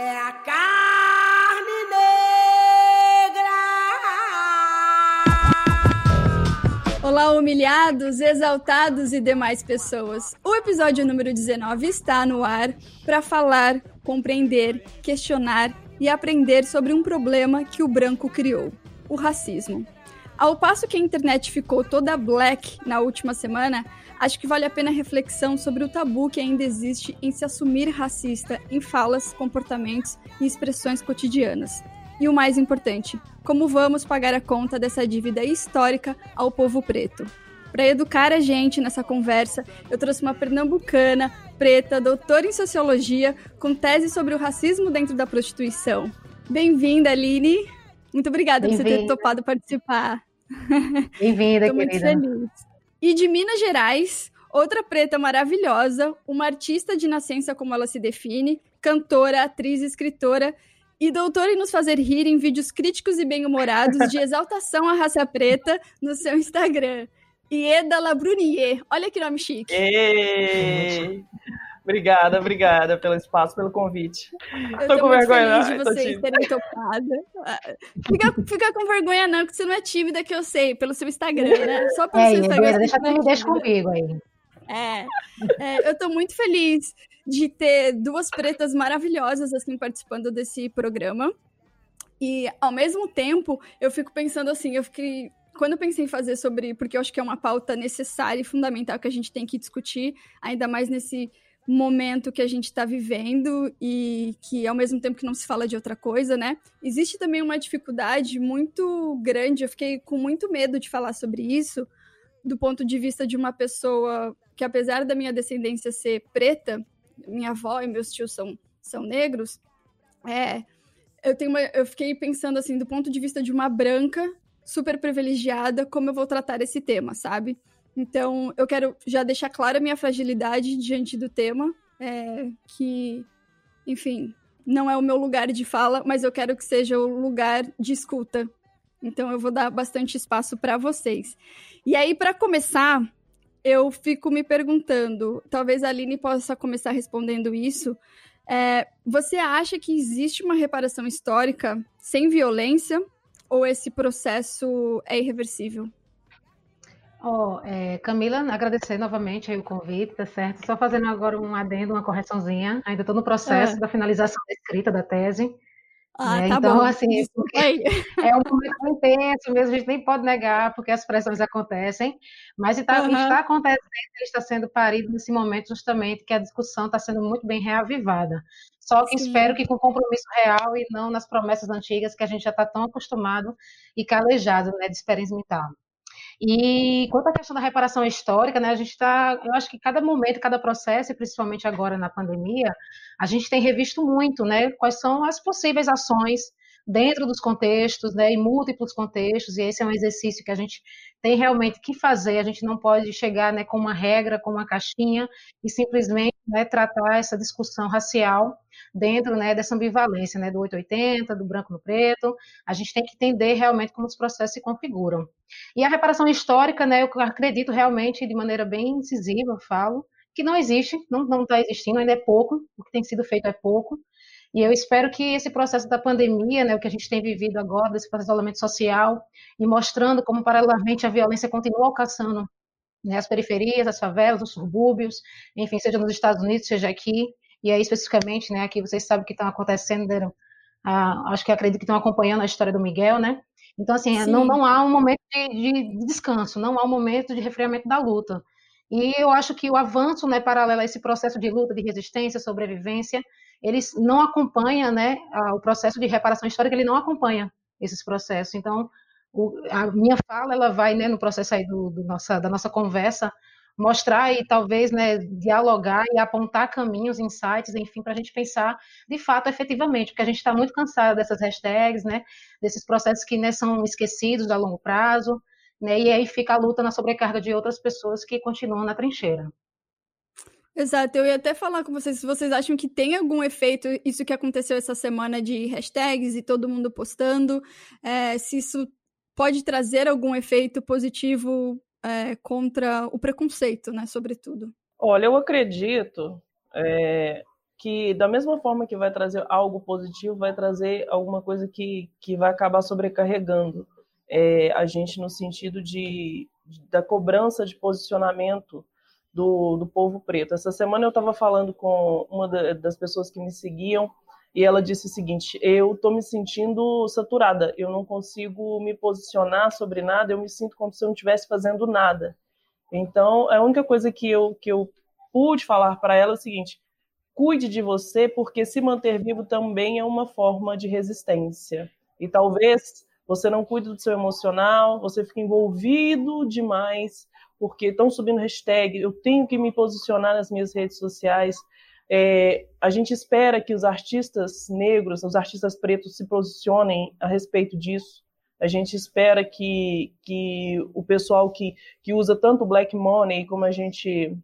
É a carne negra. Olá, humilhados, exaltados e demais pessoas. O episódio número 19 está no ar para falar, compreender, questionar e aprender sobre um problema que o branco criou: o racismo. Ao passo que a internet ficou toda black na última semana, acho que vale a pena reflexão sobre o tabu que ainda existe em se assumir racista em falas, comportamentos e expressões cotidianas. E o mais importante, como vamos pagar a conta dessa dívida histórica ao povo preto? Para educar a gente nessa conversa, eu trouxe uma pernambucana, preta, doutora em sociologia, com tese sobre o racismo dentro da prostituição. Bem-vinda, Aline. Muito obrigada por você ter topado participar. Bem-vinda, querida. Muito feliz. E de Minas Gerais, outra preta maravilhosa, uma artista de nascença como ela se define, cantora, atriz, escritora e doutora em nos fazer rir em vídeos críticos e bem-humorados de exaltação à raça preta no seu Instagram. Ieda Labrunier. Olha que nome chique. Ei! Obrigada, obrigada pelo espaço, pelo convite. Eu tô, tô com vergonha, feliz de vocês terem topado. Fica, fica com vergonha não, porque você não é tímida, que eu sei, pelo seu Instagram, né? Só pelo é, seu Instagram. Deixa, me é deixa comigo aí. É, é, eu tô muito feliz de ter duas pretas maravilhosas assim participando desse programa. E ao mesmo tempo, eu fico pensando assim, eu fiquei quando eu pensei em fazer sobre, porque eu acho que é uma pauta necessária e fundamental que a gente tem que discutir, ainda mais nesse momento que a gente está vivendo e que ao mesmo tempo que não se fala de outra coisa, né? Existe também uma dificuldade muito grande. Eu fiquei com muito medo de falar sobre isso do ponto de vista de uma pessoa que, apesar da minha descendência ser preta, minha avó e meus tios são, são negros, é, eu, tenho uma, eu fiquei pensando assim, do ponto de vista de uma branca super privilegiada, como eu vou tratar esse tema, sabe? Então, eu quero já deixar clara a minha fragilidade diante do tema, é, que, enfim, não é o meu lugar de fala, mas eu quero que seja o lugar de escuta. Então, eu vou dar bastante espaço para vocês. E aí, para começar, eu fico me perguntando, talvez a Aline possa começar respondendo isso. É, você acha que existe uma reparação histórica sem violência ou esse processo é irreversível? Oh, é, Camila, agradecer novamente o convite, tá certo? Só fazendo agora um adendo, uma correçãozinha. Ainda estou no processo é. da finalização da escrita da tese. Ah, né? tá então, bom. assim, é um momento intenso mesmo, a gente nem pode negar, porque as pressões acontecem, mas está, uhum. está acontecendo, está sendo parido nesse momento justamente que a discussão está sendo muito bem reavivada. Só que Sim. espero que com compromisso real e não nas promessas antigas que a gente já está tão acostumado e calejado né, de experimentar. E quanto à questão da reparação histórica, né, a gente está, eu acho que cada momento, cada processo, e principalmente agora na pandemia, a gente tem revisto muito, né, quais são as possíveis ações dentro dos contextos, né, em múltiplos contextos, e esse é um exercício que a gente tem realmente que fazer, a gente não pode chegar, né, com uma regra, com uma caixinha, e simplesmente, né, tratar essa discussão racial dentro né, dessa ambivalência né, do 880, do branco no preto. A gente tem que entender realmente como os processos se configuram. E a reparação histórica, né, eu acredito realmente de maneira bem incisiva, eu falo, que não existe, não está existindo, ainda é pouco, o que tem sido feito é pouco. E eu espero que esse processo da pandemia, né, o que a gente tem vivido agora, desse processo de isolamento social, e mostrando como, paralelamente, a violência continua alcançando né, as periferias, as favelas, os subúrbios, enfim, seja nos Estados Unidos, seja aqui, e aí especificamente, né, aqui vocês sabem o que está acontecendo, ah, acho que acredito que estão acompanhando a história do Miguel, né? Então, assim, não, não há um momento de, de, descanso, não há um momento de refriamento da luta. E eu acho que o avanço, né, paralelo a esse processo de luta, de resistência, sobrevivência, eles não acompanha, né, o processo de reparação histórica, ele não acompanha esses processos. Então, o, a minha fala, ela vai, né, no processo aí do, do nossa, da nossa conversa, mostrar e talvez né, dialogar e apontar caminhos, insights, enfim, para a gente pensar de fato efetivamente, porque a gente está muito cansado dessas hashtags, né, desses processos que né, são esquecidos a longo prazo, né, e aí fica a luta na sobrecarga de outras pessoas que continuam na trincheira. Exato, eu ia até falar com vocês se vocês acham que tem algum efeito isso que aconteceu essa semana de hashtags e todo mundo postando, é, se isso pode trazer algum efeito positivo é, contra o preconceito, né, sobretudo. Olha, eu acredito é, que da mesma forma que vai trazer algo positivo, vai trazer alguma coisa que, que vai acabar sobrecarregando é, a gente no sentido de, da cobrança de posicionamento do, do povo preto. Essa semana eu estava falando com uma das pessoas que me seguiam e ela disse o seguinte: eu estou me sentindo saturada, eu não consigo me posicionar sobre nada, eu me sinto como se eu não estivesse fazendo nada. Então, a única coisa que eu, que eu pude falar para ela é o seguinte: cuide de você, porque se manter vivo também é uma forma de resistência. E talvez você não cuide do seu emocional, você fica envolvido demais porque estão subindo hashtag, eu tenho que me posicionar nas minhas redes sociais. É, a gente espera que os artistas negros, os artistas pretos se posicionem a respeito disso. A gente espera que, que o pessoal que, que usa tanto black money, como a gente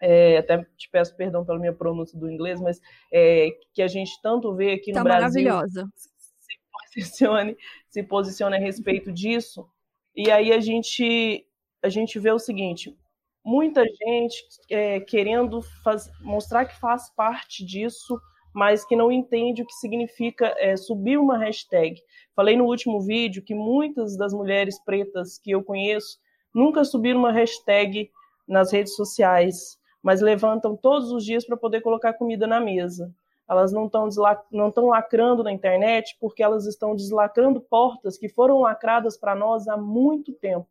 é, até te peço perdão pela minha pronúncia do inglês, mas é, que a gente tanto vê aqui tá no Brasil maravilhosa. se posicione, se posicione a respeito disso. E aí a gente a gente vê o seguinte: muita gente é, querendo faz, mostrar que faz parte disso, mas que não entende o que significa é, subir uma hashtag. Falei no último vídeo que muitas das mulheres pretas que eu conheço nunca subiram uma hashtag nas redes sociais, mas levantam todos os dias para poder colocar comida na mesa. Elas não estão não lacrando na internet porque elas estão deslacrando portas que foram lacradas para nós há muito tempo.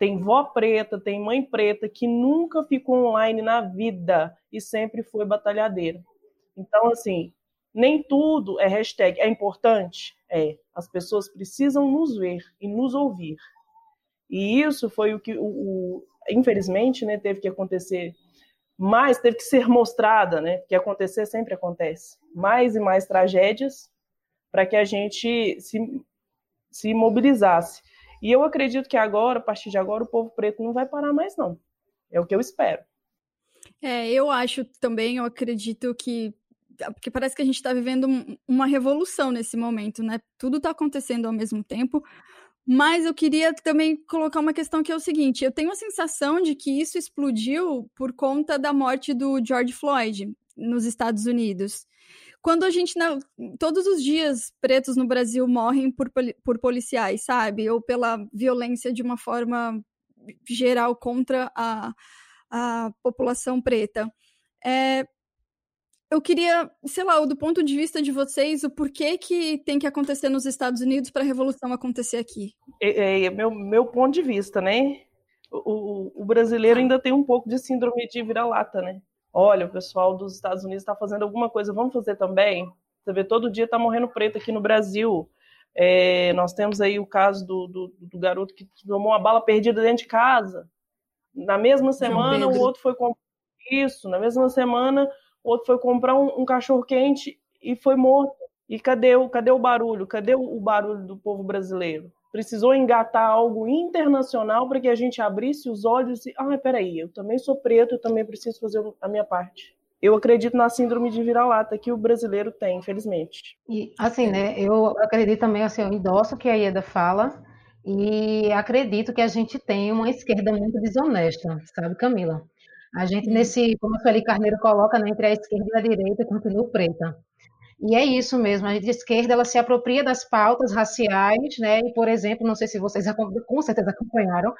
Tem vó preta, tem mãe preta que nunca ficou online na vida e sempre foi batalhadeira. Então, assim, nem tudo é hashtag. É importante? É. As pessoas precisam nos ver e nos ouvir. E isso foi o que, o, o, infelizmente, né, teve que acontecer mais, teve que ser mostrada, né? Que acontecer sempre acontece. Mais e mais tragédias para que a gente se, se mobilizasse. E eu acredito que agora, a partir de agora, o povo preto não vai parar mais, não. É o que eu espero. É, eu acho também, eu acredito que. Porque parece que a gente está vivendo uma revolução nesse momento, né? Tudo está acontecendo ao mesmo tempo. Mas eu queria também colocar uma questão que é o seguinte: eu tenho a sensação de que isso explodiu por conta da morte do George Floyd nos Estados Unidos. Quando a gente. todos os dias, pretos no Brasil morrem por, por policiais, sabe? Ou pela violência de uma forma geral contra a, a população preta. É, eu queria, sei lá, do ponto de vista de vocês, o porquê que tem que acontecer nos Estados Unidos para a revolução acontecer aqui? É, é, meu, meu ponto de vista, né? O, o, brasileiro ainda tem um pouco de síndrome de vira-lata, né? Olha, o pessoal dos Estados Unidos está fazendo alguma coisa, vamos fazer também? Você vê, todo dia está morrendo preto aqui no Brasil. É, nós temos aí o caso do, do, do, garoto que tomou uma bala perdida dentro de casa. Na mesma semana, o outro foi comprar isso. Na mesma semana, o outro foi comprar um, um cachorro quente e foi morto. E cadê o, cadê o barulho? Cadê o, o barulho do povo brasileiro? Precisou engatar algo internacional para que a gente abrisse os olhos e, ah, peraí, eu também sou preto, eu também preciso fazer a minha parte. Eu acredito na síndrome de vira-lata que o brasileiro tem, infelizmente. E, assim, né, eu acredito também, assim, eu endosso o que a Ieda fala e acredito que a gente tem uma esquerda muito desonesta, sabe, Camila? A gente, nesse, como a Felipe Carneiro coloca, né, entre a esquerda e a direita, continua preta. E é isso mesmo, a esquerda ela se apropria das pautas raciais, né? E, por exemplo, não sei se vocês com certeza acompanharam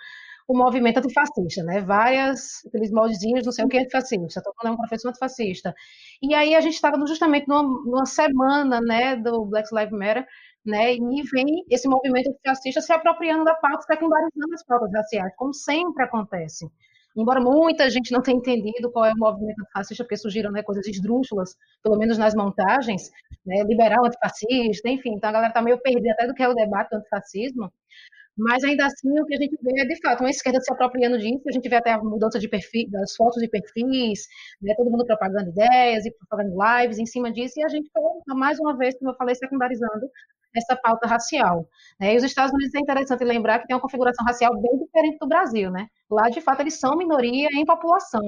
o movimento antifascista, né? Várias, aqueles moldezinhos, não sei o que é antifascista, mundo é um professor antifascista. E aí a gente estava justamente numa, numa, semana, né, do Black Lives Matter, né? E vem esse movimento antifascista se apropriando da pauta, secundarizando as pautas raciais, como sempre acontece. Embora muita gente não tenha entendido qual é o movimento antifascista, porque surgiram né, coisas esdrúxulas, pelo menos nas montagens, né, liberal antifascista, enfim, então a galera está meio perdida até do que é o debate do antifascismo, Mas ainda assim, o que a gente vê é, de fato, uma esquerda se apropriando disso, a gente vê até a mudança de perfil, das fotos de perfis, né, todo mundo propagando ideias e propagando lives em cima disso, e a gente, mais uma vez, como eu falei, secundarizando essa pauta racial. Né? E os Estados Unidos é interessante lembrar que tem uma configuração racial bem diferente do Brasil. Né? Lá, de fato, eles são minoria em população.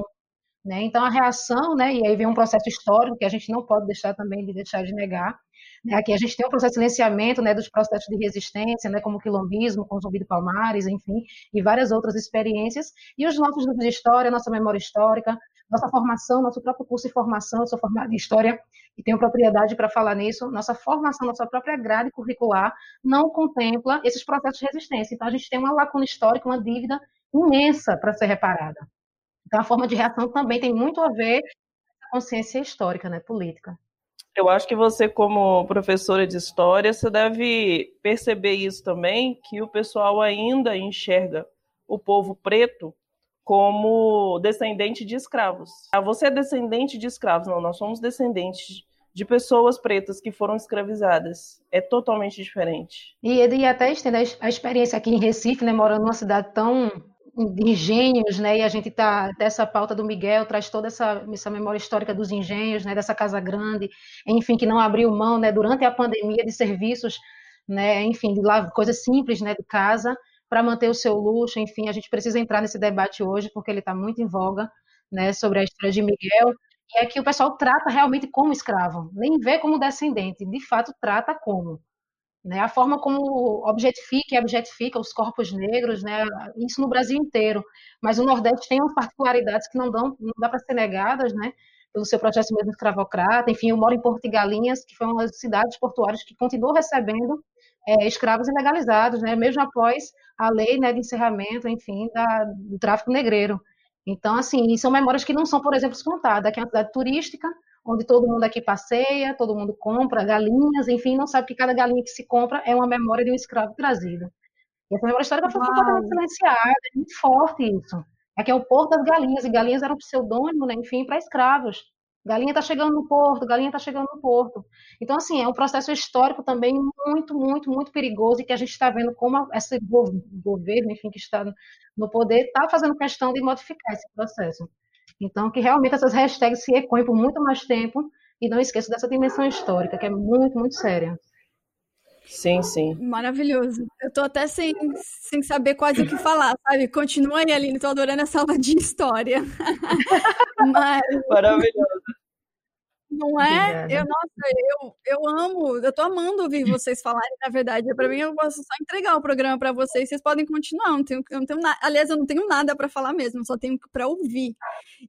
Né? Então, a reação, né, e aí vem um processo histórico que a gente não pode deixar também de deixar de negar, né? Aqui a gente tem o processo de silenciamento né, dos processos de resistência, né, como o quilombismo, com o Zumbi Palmares, enfim, e várias outras experiências. E os nossos livros de história, nossa memória histórica, nossa formação, nosso próprio curso de formação, eu sou formada em História e tenho propriedade para falar nisso, nossa formação, nossa própria grade curricular não contempla esses processos de resistência. Então, a gente tem uma lacuna histórica, uma dívida imensa para ser reparada. Então, a forma de reação também tem muito a ver com a consciência histórica, né, política. Eu acho que você, como professora de história, você deve perceber isso também, que o pessoal ainda enxerga o povo preto como descendente de escravos. Ah, você é descendente de escravos. Não, nós somos descendentes de pessoas pretas que foram escravizadas. É totalmente diferente. E, e até estender a experiência aqui em Recife, né, morando numa cidade tão de engenhos, né? E a gente tá dessa pauta do Miguel traz toda essa, essa memória histórica dos engenhos, né? Dessa casa grande, enfim, que não abriu mão, né? Durante a pandemia de serviços, né? Enfim, de lá coisas simples, né? De casa para manter o seu luxo, enfim, a gente precisa entrar nesse debate hoje porque ele está muito em voga, né? Sobre a história de Miguel e é que o pessoal trata realmente como escravo, nem vê como descendente, de fato trata como. Né, a forma como objetifica e objetifica os corpos negros, né, isso no Brasil inteiro, mas o Nordeste tem umas particularidades que não, dão, não dá para ser negadas, né, pelo seu processo mesmo escravocrata, enfim, eu moro em Porto de Galinhas, que foi uma das cidades portuárias que continuou recebendo é, escravos ilegalizados, né, mesmo após a lei né, de encerramento, enfim, da, do tráfico negreiro. Então, assim, são memórias que não são, por exemplo, contadas. Aqui é uma cidade turística, onde todo mundo aqui passeia, todo mundo compra galinhas, enfim, não sabe que cada galinha que se compra é uma memória de um escravo trazido. E essa memória histórica foi completamente silenciada, é muito forte isso. Aqui é o Porto das Galinhas, e galinhas era um pseudônimo, né, enfim, para escravos. Galinha está chegando no porto, galinha está chegando no porto. Então, assim, é um processo histórico também muito, muito, muito perigoso e que a gente está vendo como esse governo, enfim, que está no poder, está fazendo questão de modificar esse processo. Então, que realmente essas hashtags se ecoem por muito mais tempo e não esqueça dessa dimensão histórica, que é muito, muito séria. Sim, sim. Maravilhoso. Eu tô até sem, sem saber quase o que falar, sabe? Continua aí, Aline, tô adorando essa aula de história. Mas... Maravilhoso. Não é? Eu, nossa, eu, eu amo, eu tô amando ouvir vocês falarem, na verdade. Para mim, eu posso só entregar o programa para vocês, vocês podem continuar. Não tenho, eu não tenho nada, aliás, eu não tenho nada para falar mesmo, só tenho para ouvir.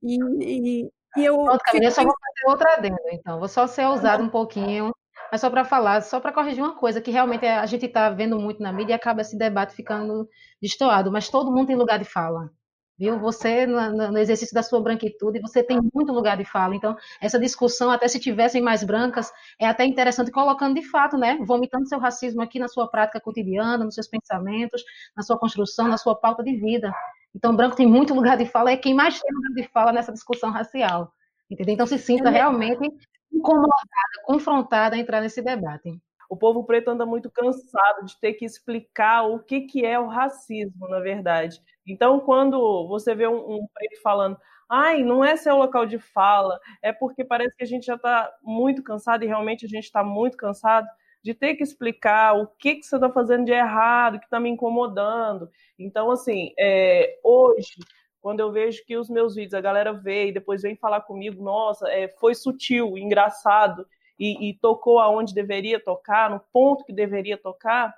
E, e, e eu. Pronto, Camila, eu só vou fazer outra adendo, então. Vou só ser ousado um pouquinho, mas só para falar, só para corrigir uma coisa que realmente a gente está vendo muito na mídia e acaba esse debate ficando destoado, mas todo mundo tem lugar de fala viu? Você, no, exercício da sua branquitude, você tem muito lugar de fala. Então, essa discussão, até se tivessem mais brancas, é até interessante colocando de fato, né? Vomitando seu racismo aqui na sua prática cotidiana, nos seus pensamentos, na sua construção, na sua pauta de vida. Então, branco tem muito lugar de fala, é quem mais tem lugar de fala nessa discussão racial. Entendeu? Então, se sinta realmente incomodada, confrontada a entrar nesse debate o povo preto anda muito cansado de ter que explicar o que, que é o racismo, na verdade. Então, quando você vê um, um preto falando, ai, não é seu local de fala, é porque parece que a gente já está muito cansado, e realmente a gente está muito cansado de ter que explicar o que, que você está fazendo de errado, que está me incomodando. Então, assim, é, hoje, quando eu vejo que os meus vídeos, a galera vê e depois vem falar comigo, nossa, é, foi sutil, engraçado, e, e tocou aonde deveria tocar, no ponto que deveria tocar,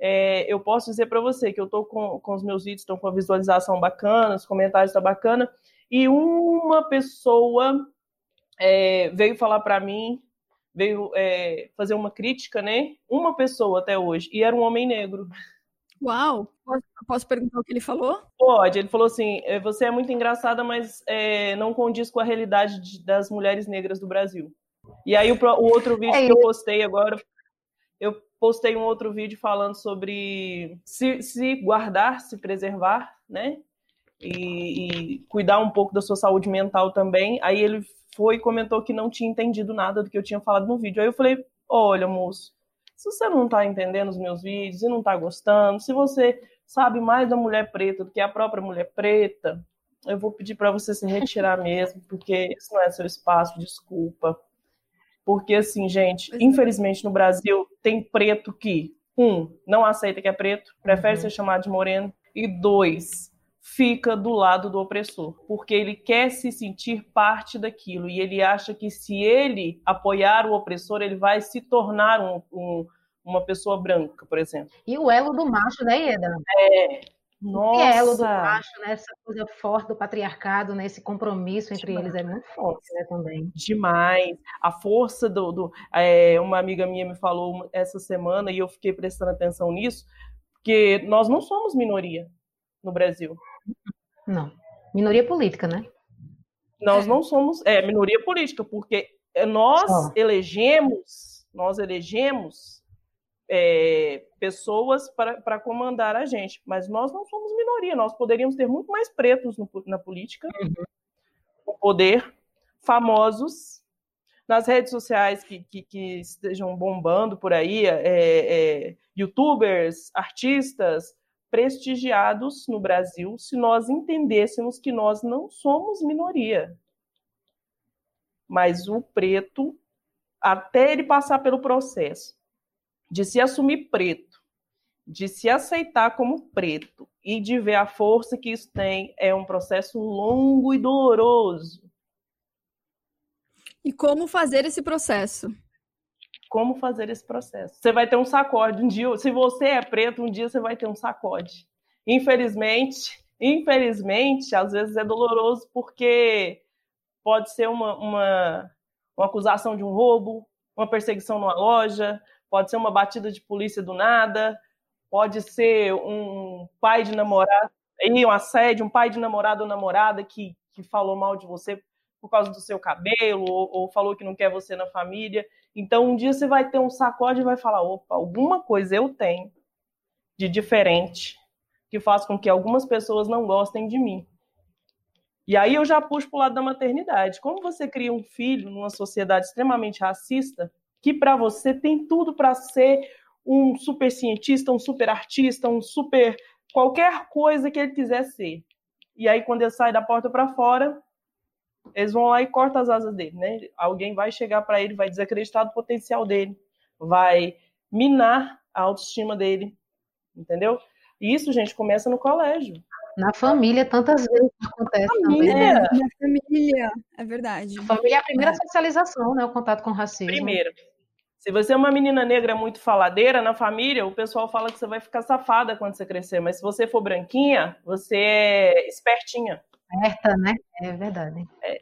é, eu posso dizer para você que eu estou com, com os meus vídeos, estão com a visualização bacana, os comentários estão tá bacana, e uma pessoa é, veio falar para mim, veio é, fazer uma crítica, né? Uma pessoa até hoje, e era um homem negro. Uau! Posso, posso perguntar o que ele falou? Pode. Ele falou assim: é, você é muito engraçada, mas é, não condiz com a realidade de, das mulheres negras do Brasil. E aí o, o outro vídeo é que eu postei agora, eu postei um outro vídeo falando sobre se, se guardar, se preservar, né? E, e, cuidar um pouco da sua saúde mental também. Aí ele foi e comentou que não tinha entendido nada do que eu tinha falado no vídeo. Aí eu falei, olha, moço, Se você não está entendendo os meus vídeos e não está gostando, se você sabe mais da mulher preta do que a própria mulher preta, eu vou pedir para você se retirar mesmo, porque isso não é seu espaço, desculpa. Porque, assim, gente, é. infelizmente no Brasil tem preto que, um, não aceita que é preto, prefere uhum. ser chamado de moreno, e dois, fica do lado do opressor, porque ele quer se sentir parte daquilo e ele acha que se ele apoiar o opressor, ele vai se tornar um, um, uma pessoa branca, por exemplo. E o elo do macho, né, Ieda? É. Nossa. Elo do macho, né? Essa coisa forte do patriarcado, né? Esse compromisso entre Demais. eles é muito forte, né, também. Demais. A força do... do é, uma amiga minha me falou essa semana e eu fiquei prestando atenção nisso, porque nós não somos minoria no Brasil. Não. Minoria política, né? Nós é. não somos. É, minoria política, porque nós Só. elegemos, nós elegemos é, pessoas para comandar a gente, mas nós não somos minoria, nós poderíamos ter muito mais pretos no, na política, uhum. no poder, famosos, nas redes sociais que, que, que estejam bombando por aí, é, é, youtubers, artistas, prestigiados no Brasil se nós entendêssemos que nós não somos minoria. Mas o preto, até ele passar pelo processo de se assumir preto, de se aceitar como preto e de ver a força que isso tem, é um processo longo e doloroso. E como fazer esse processo? como fazer esse processo. Você vai ter um sacode um dia, se você é preto, um dia você vai ter um sacode. Infelizmente, infelizmente, às vezes é doloroso porque pode ser uma, uma, uma acusação de um roubo, uma perseguição numa loja, pode ser uma batida de polícia do nada, pode ser um pai de namorado, um assédio, um pai de namorado ou namorada que, que falou mal de você por causa do seu cabelo, ou, ou, falou que não quer você na família. Então, um dia você vai ter um sacode e vai falar: opa, alguma coisa eu tenho de diferente que faz com que algumas pessoas não gostem de mim. E aí eu já puxo para o lado da maternidade. Como você cria um filho numa sociedade extremamente racista, que para você tem tudo para ser um super cientista, um super artista, um super qualquer coisa que ele quiser ser. E aí quando ele sai da porta para fora, eles vão lá e cortam as asas dele, né? Alguém vai chegar para ele, vai desacreditar do potencial dele, vai minar a autoestima dele, entendeu? E isso, gente, começa no colégio. Na família, tantas vezes acontece família, também. Né? Na família, é verdade. A família é a primeira é. socialização, né? O contato com o racismo. Primeiro. Se você é uma menina negra muito faladeira na família, o pessoal fala que você vai ficar safada quando você crescer. Mas se você for branquinha, você é espertinha esperta, né? É verdade. É.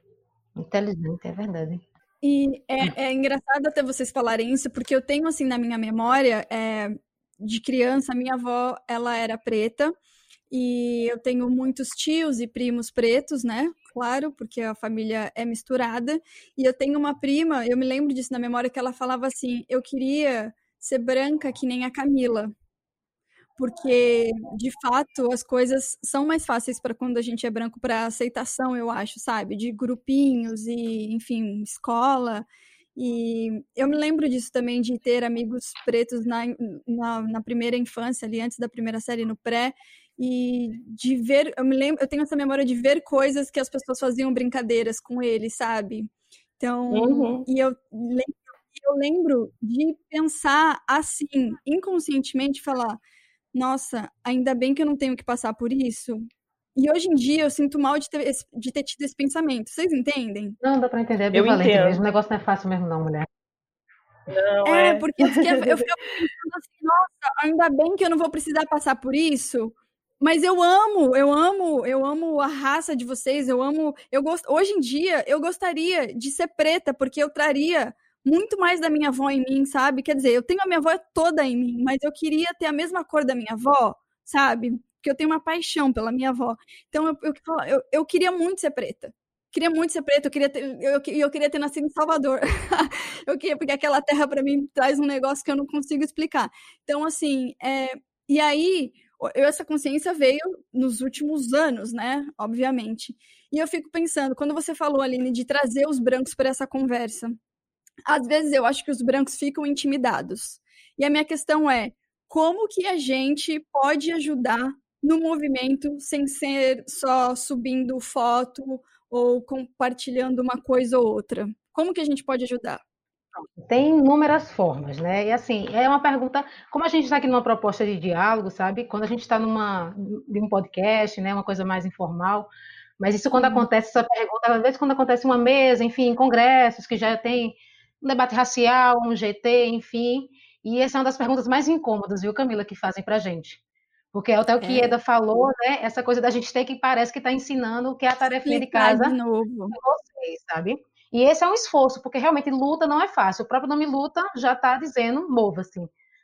Inteligente, é verdade. E é, é, engraçado até vocês falarem isso, porque eu tenho, assim, na minha memória, é, de criança, minha avó, ela era preta, e eu tenho muitos tios e primos pretos, né? Claro, porque a família é misturada. E eu tenho uma prima, eu me lembro disso na memória, que ela falava assim: eu queria ser branca que nem a Camila porque de fato as coisas são mais fáceis para quando a gente é branco para aceitação, eu acho, sabe? De grupinhos e, enfim, escola. E eu me lembro disso também, de ter amigos pretos na, na, na, primeira infância, ali antes da primeira série, no pré, e de ver, eu me lembro, eu tenho essa memória de ver coisas que as pessoas faziam brincadeiras com eles, sabe? Então, uhum. e eu lembro, eu lembro de pensar assim, inconscientemente, falar nossa, ainda bem que eu não tenho que passar por isso. E hoje em dia eu sinto mal de ter, de ter tido esse pensamento. Vocês entendem? Não, dá pra entender. É bem eu valente entendo. mesmo. O negócio não é fácil mesmo, não, mulher. Não, é, é, porque eu ficava pensando assim, nossa, ainda bem que eu não vou precisar passar por isso. Mas eu amo, eu amo, eu amo a raça de vocês, eu amo, eu gosto. Hoje em dia eu gostaria de ser preta porque eu traria muito mais da minha avó em mim, sabe? Quer dizer, eu tenho a minha avó toda em mim, mas eu queria ter a mesma cor da minha avó, sabe? Porque eu tenho uma paixão pela minha avó. Então, eu, eu, eu, eu queria muito ser preta. Queria muito ser preta, eu queria ter, eu, eu queria ter nascido em Salvador. eu queria, porque aquela terra para mim traz um negócio que eu não consigo explicar. Então, assim, é, e aí, eu, essa consciência veio nos últimos anos, né? Obviamente. E eu fico pensando, quando você falou, Aline, de trazer os brancos para essa conversa, às vezes eu acho que os brancos ficam intimidados. E a minha questão é: como que a gente pode ajudar no movimento sem ser só subindo foto ou compartilhando uma coisa ou outra? Como que a gente pode ajudar? Tem inúmeras formas, né? E assim, é uma pergunta, como a gente está aqui numa proposta de diálogo, sabe? Quando a gente está numa em um podcast, né, uma coisa mais informal, mas isso quando acontece essa pergunta, às vezes quando acontece uma mesa, enfim, em congressos que já tem um debate racial, um GT, enfim, e essa é uma das perguntas mais incômodas, viu, Camila, que fazem pra gente. Porque é até o que é. Eda falou, né? Essa coisa da gente ter que parece que está ensinando o que é a tarefa de casa de novo. vocês, sabe? E esse é um esforço, porque realmente luta não é fácil. O próprio nome luta já está dizendo mova-se.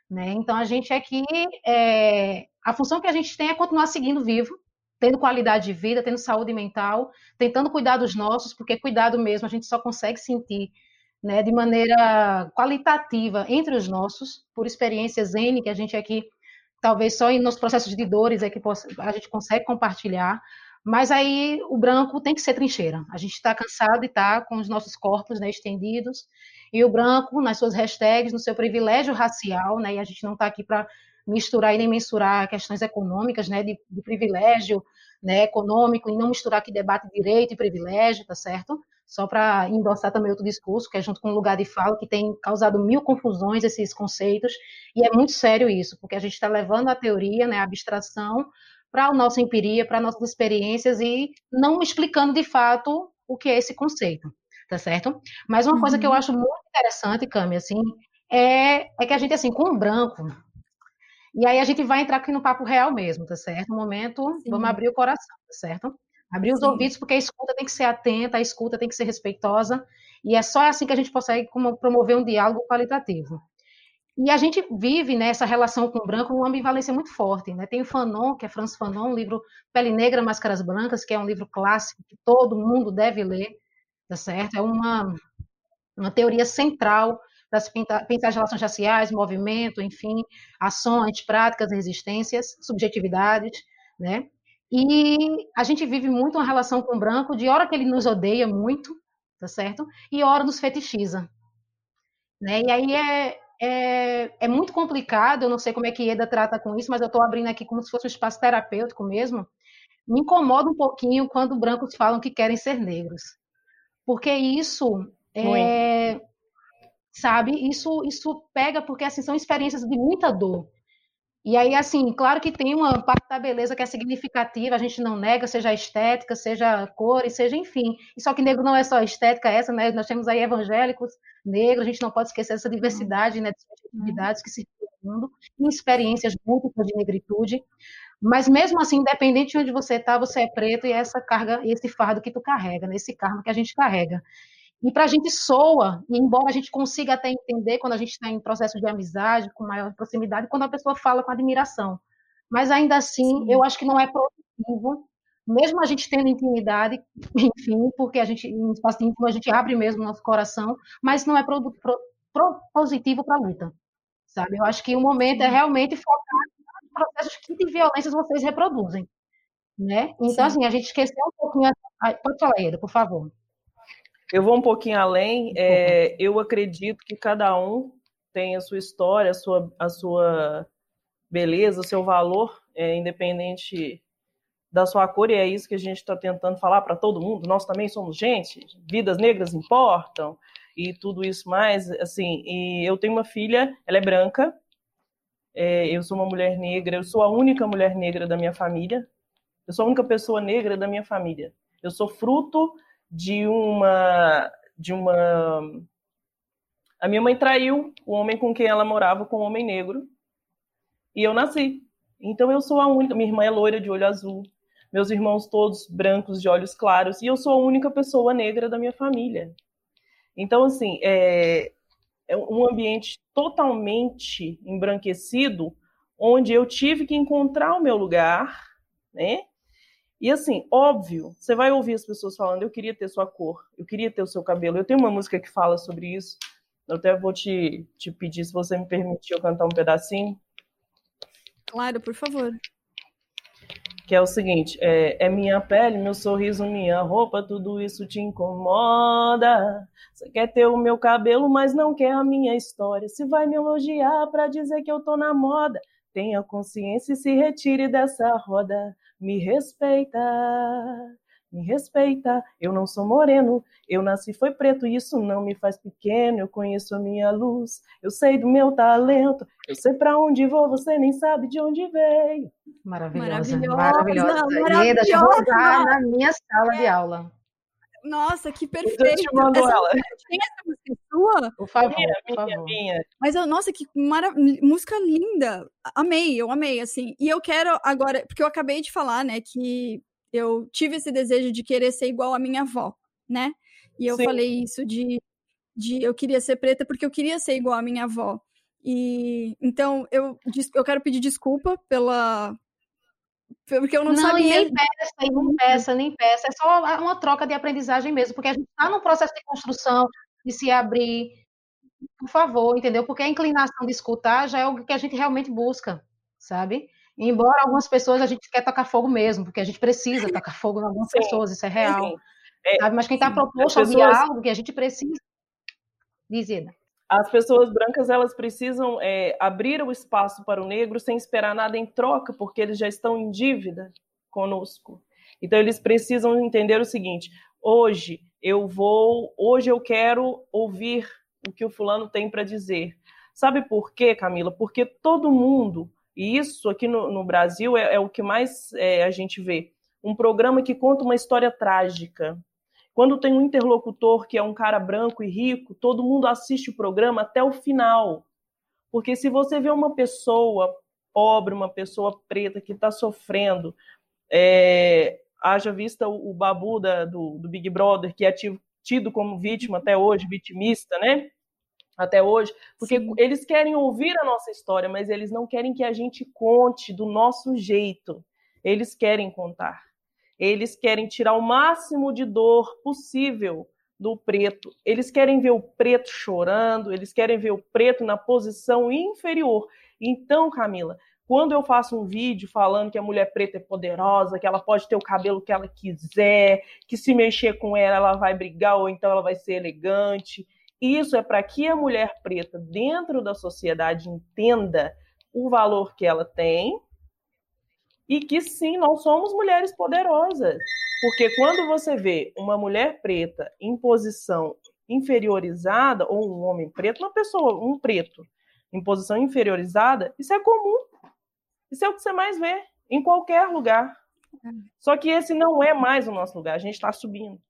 Né? Então a gente aqui, é... a função que a gente tem é continuar seguindo vivo, tendo qualidade de vida, tendo saúde mental, tentando cuidar dos nossos, porque cuidado mesmo a gente só consegue sentir né, de maneira qualitativa entre os nossos, por experiências N que a gente aqui, talvez só nos processos de dores é que a gente consegue compartilhar, mas aí o branco tem que ser trincheira. A gente está cansado e está com os nossos corpos né, estendidos. E o branco, nas suas hashtags, no seu privilégio racial, né, e a gente não está aqui para misturar e nem mensurar questões econômicas, né, de, de privilégio né, econômico, e não misturar aqui debate de direito e privilégio, tá certo? Só para endossar também outro discurso, que é junto com o lugar de fala, que tem causado mil confusões esses conceitos, e é muito sério isso, porque a gente está levando a teoria, né, a abstração, para a nossa empiria, para nossas experiências e não explicando de fato o que é esse conceito, tá certo? Mas uma uhum. coisa que eu uhum. acho muito interessante, Cami, assim, é, é que a gente, assim, com o branco, e aí a gente vai entrar aqui no papo real mesmo, tá certo? No momento, Sim. vamos abrir o coração, tá certo? Abrir os Sim. ouvidos, porque a escuta tem que ser atenta, a escuta tem que ser respeitosa, e é só assim que a gente consegue promover um diálogo qualitativo. E a gente vive nessa né, relação com o branco uma ambivalência muito forte. Né? Tem o Fanon, que é Franz Fanon, um livro Pele Negra, Máscaras Brancas, que é um livro clássico que todo mundo deve ler, tá certo? É uma, uma teoria central para se pensar, pensar as relações raciais, movimento, enfim, ações, práticas, resistências, subjetividades, né? E a gente vive muito uma relação com o branco de hora que ele nos odeia muito, tá certo? E hora nos fetichiza. Né? E aí é, é, é muito complicado, eu não sei como é que Eda trata com isso, mas eu estou abrindo aqui como se fosse um espaço terapêutico mesmo. Me incomoda um pouquinho quando brancos falam que querem ser negros. Porque isso é, sabe, isso isso pega porque assim são experiências de muita dor. E aí, assim, claro que tem uma parte da beleza que é significativa, a gente não nega, seja estética, seja cor, seja enfim. Só que negro não é só estética essa, né? Nós temos aí evangélicos negros, a gente não pode esquecer essa diversidade, né, de subjetividades que no mundo, e experiências múltiplas de negritude. Mas mesmo assim, independente de onde você está, você é preto e essa carga, esse fardo que tu carrega, né? esse karma que a gente carrega. E para a gente soa, e embora a gente consiga até entender quando a gente está em processo de amizade, com maior proximidade, quando a pessoa fala com admiração. Mas ainda assim, Sim. eu acho que não é produtivo, mesmo a gente tendo intimidade, enfim, porque a gente, em espaço íntimo, a gente abre mesmo nosso coração, mas não é pro, pro, propositivo para a luta, sabe? Eu acho que o momento é realmente focar nos processos que de violências vocês reproduzem, né? Então, Sim. assim, a gente esqueceu um pouquinho... Pode falar, Eda, por favor. Eu vou um pouquinho além. É, eu acredito que cada um tem a sua história, a sua, a sua beleza, o seu valor, é, independente da sua cor, e é isso que a gente está tentando falar para todo mundo. Nós também somos gente, vidas negras importam e tudo isso mais. Assim, e eu tenho uma filha, ela é branca, é, eu sou uma mulher negra, eu sou a única mulher negra da minha família, eu sou a única pessoa negra da minha família. Eu sou fruto de uma de uma a minha mãe traiu o homem com quem ela morava com um homem negro e eu nasci. Então eu sou a única, minha irmã é loira de olho azul, meus irmãos todos brancos de olhos claros e eu sou a única pessoa negra da minha família. Então assim, é, é um ambiente totalmente embranquecido onde eu tive que encontrar o meu lugar, né? E assim, óbvio, você vai ouvir as pessoas falando: eu queria ter sua cor, eu queria ter o seu cabelo. Eu tenho uma música que fala sobre isso. Eu até vou te, te pedir se você me permitir eu cantar um pedacinho. Claro, por favor. que é o seguinte: é, é, minha pele, meu sorriso, minha roupa, tudo isso te incomoda. Você quer ter o meu cabelo, mas não quer a minha história. Se vai me elogiar para dizer que eu tô na moda, tenha consciência e se retire dessa roda. Me respeita me respeita, eu não sou moreno, eu nasci foi preto, isso não me faz pequeno, eu conheço a minha luz, eu sei do meu talento, eu sei para onde vou, você nem sabe de onde veio. Maravilhosa, maravilhosa, maravilhosa. maravilhosa. Deixa eu voltar na minha sala é. de aula. Nossa, que perfeito. Eu te mando essa, ela. Tem essa música sua? Por favor, minha, por favor. Minha. Mas, nossa, que mara... música linda. Amei, eu amei, assim. E eu quero agora, porque eu acabei de falar, né, que eu tive esse desejo de querer ser igual à minha avó, né? E eu Sim. falei isso de, de eu queria ser preta porque eu queria ser igual à minha avó. E então eu, eu quero pedir desculpa pela porque eu não, não sabia. Nem peça, nem peça, nem peça. É só uma troca de aprendizagem mesmo, porque a gente está num processo de construção, de se abrir. Por favor, entendeu? Porque a inclinação de escutar já é o que a gente realmente busca, sabe? Embora algumas pessoas a gente quer tocar fogo mesmo, porque a gente precisa tocar fogo em algumas sim, pessoas, isso é real. É, Mas quem está proposto ao diálogo que a gente precisa. Dizida. As pessoas brancas elas precisam é, abrir o espaço para o negro sem esperar nada em troca, porque eles já estão em dívida conosco. Então eles precisam entender o seguinte: hoje eu vou, hoje eu quero ouvir o que o fulano tem para dizer. Sabe por quê, Camila? Porque todo mundo e isso aqui no, no Brasil é, é, o que mais é, a gente vê. Um programa que conta uma história trágica. Quando tem um interlocutor que é um cara branco e rico, todo mundo assiste o programa até o final. Porque se você vê uma pessoa pobre, uma pessoa preta que está sofrendo, é, haja vista o, o babu da, do, do Big Brother, que é tido como vítima até hoje, vitimista, né? até hoje, porque Sim. eles querem ouvir a nossa história, mas eles não querem que a gente conte do nosso jeito. Eles querem contar. Eles querem tirar o máximo de dor possível do preto. Eles querem ver o preto chorando, eles querem ver o preto na posição inferior. Então, Camila, quando eu faço um vídeo falando que a mulher preta é poderosa, que ela pode ter o cabelo que ela quiser, que se mexer com ela, ela vai brigar ou então ela vai ser elegante, isso é para que a mulher preta, dentro da sociedade, entenda o valor que ela tem e que sim, nós somos mulheres poderosas. Porque quando você vê uma mulher preta em posição inferiorizada, ou um homem preto, uma pessoa, um preto, em posição inferiorizada, isso é comum. Isso é o que você mais vê em qualquer lugar. É. Só que esse não é mais o nosso lugar, a gente está subindo.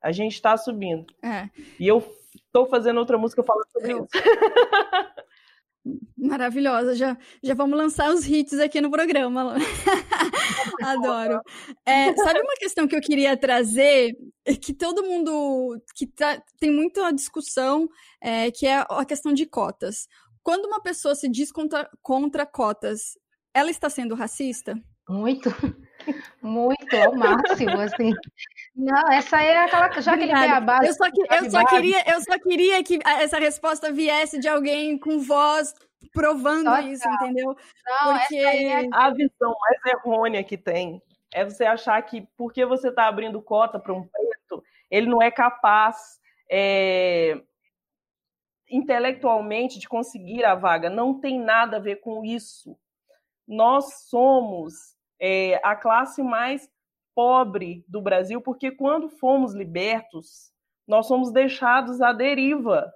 A gente está subindo. É. E eu estou fazendo outra música falando sobre eu... isso. Maravilhosa, já, já vamos lançar os hits aqui no programa. Adoro. É, sabe uma questão que eu queria trazer, que todo mundo, que tá, tem muita discussão, é, que é a questão de cotas. Quando uma pessoa se diz contra, contra cotas, ela está sendo racista? Muito, muito, ao máximo, assim. Não, essa é aquela. Já que ele tem a base. Eu só, que, eu, só queria, eu só queria que essa resposta viesse de alguém com voz provando só isso, entendeu? Não, porque é a visão mais errônea que tem é você achar que porque você está abrindo cota para um preto, ele não é capaz é, intelectualmente de conseguir a vaga. Não tem nada a ver com isso. Nós somos é, a classe mais pobre do Brasil, porque quando fomos libertos, nós fomos deixados à deriva.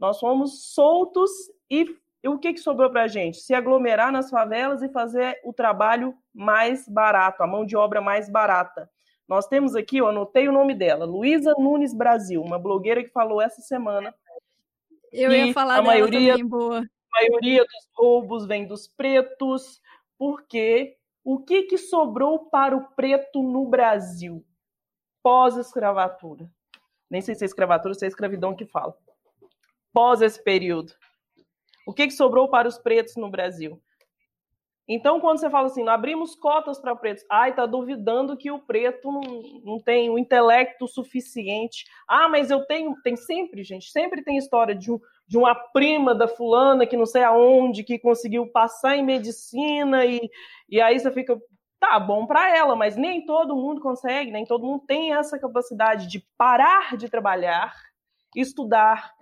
Nós fomos soltos e, e o que, que sobrou para a gente? Se aglomerar nas favelas e fazer o trabalho mais barato, a mão de obra mais barata. Nós temos aqui, eu anotei o nome dela, Luísa Nunes Brasil, uma blogueira que falou essa semana. Eu ia falar a maioria, também, boa. A maioria dos roubos vem dos pretos, porque o que, que sobrou para o preto no Brasil pós-escravatura? Nem sei se é escravatura, se é escravidão que fala. Pós esse período. O que, que sobrou para os pretos no Brasil? Então, quando você fala assim, abrimos cotas para pretos, ai, tá duvidando que o preto não, não tem o intelecto suficiente. Ah, mas eu tenho, tem sempre, gente, sempre tem história de, um, de uma prima da fulana que não sei aonde, que conseguiu passar em medicina, e, e aí você fica, tá bom para ela, mas nem todo mundo consegue, nem todo mundo tem essa capacidade de parar de trabalhar, estudar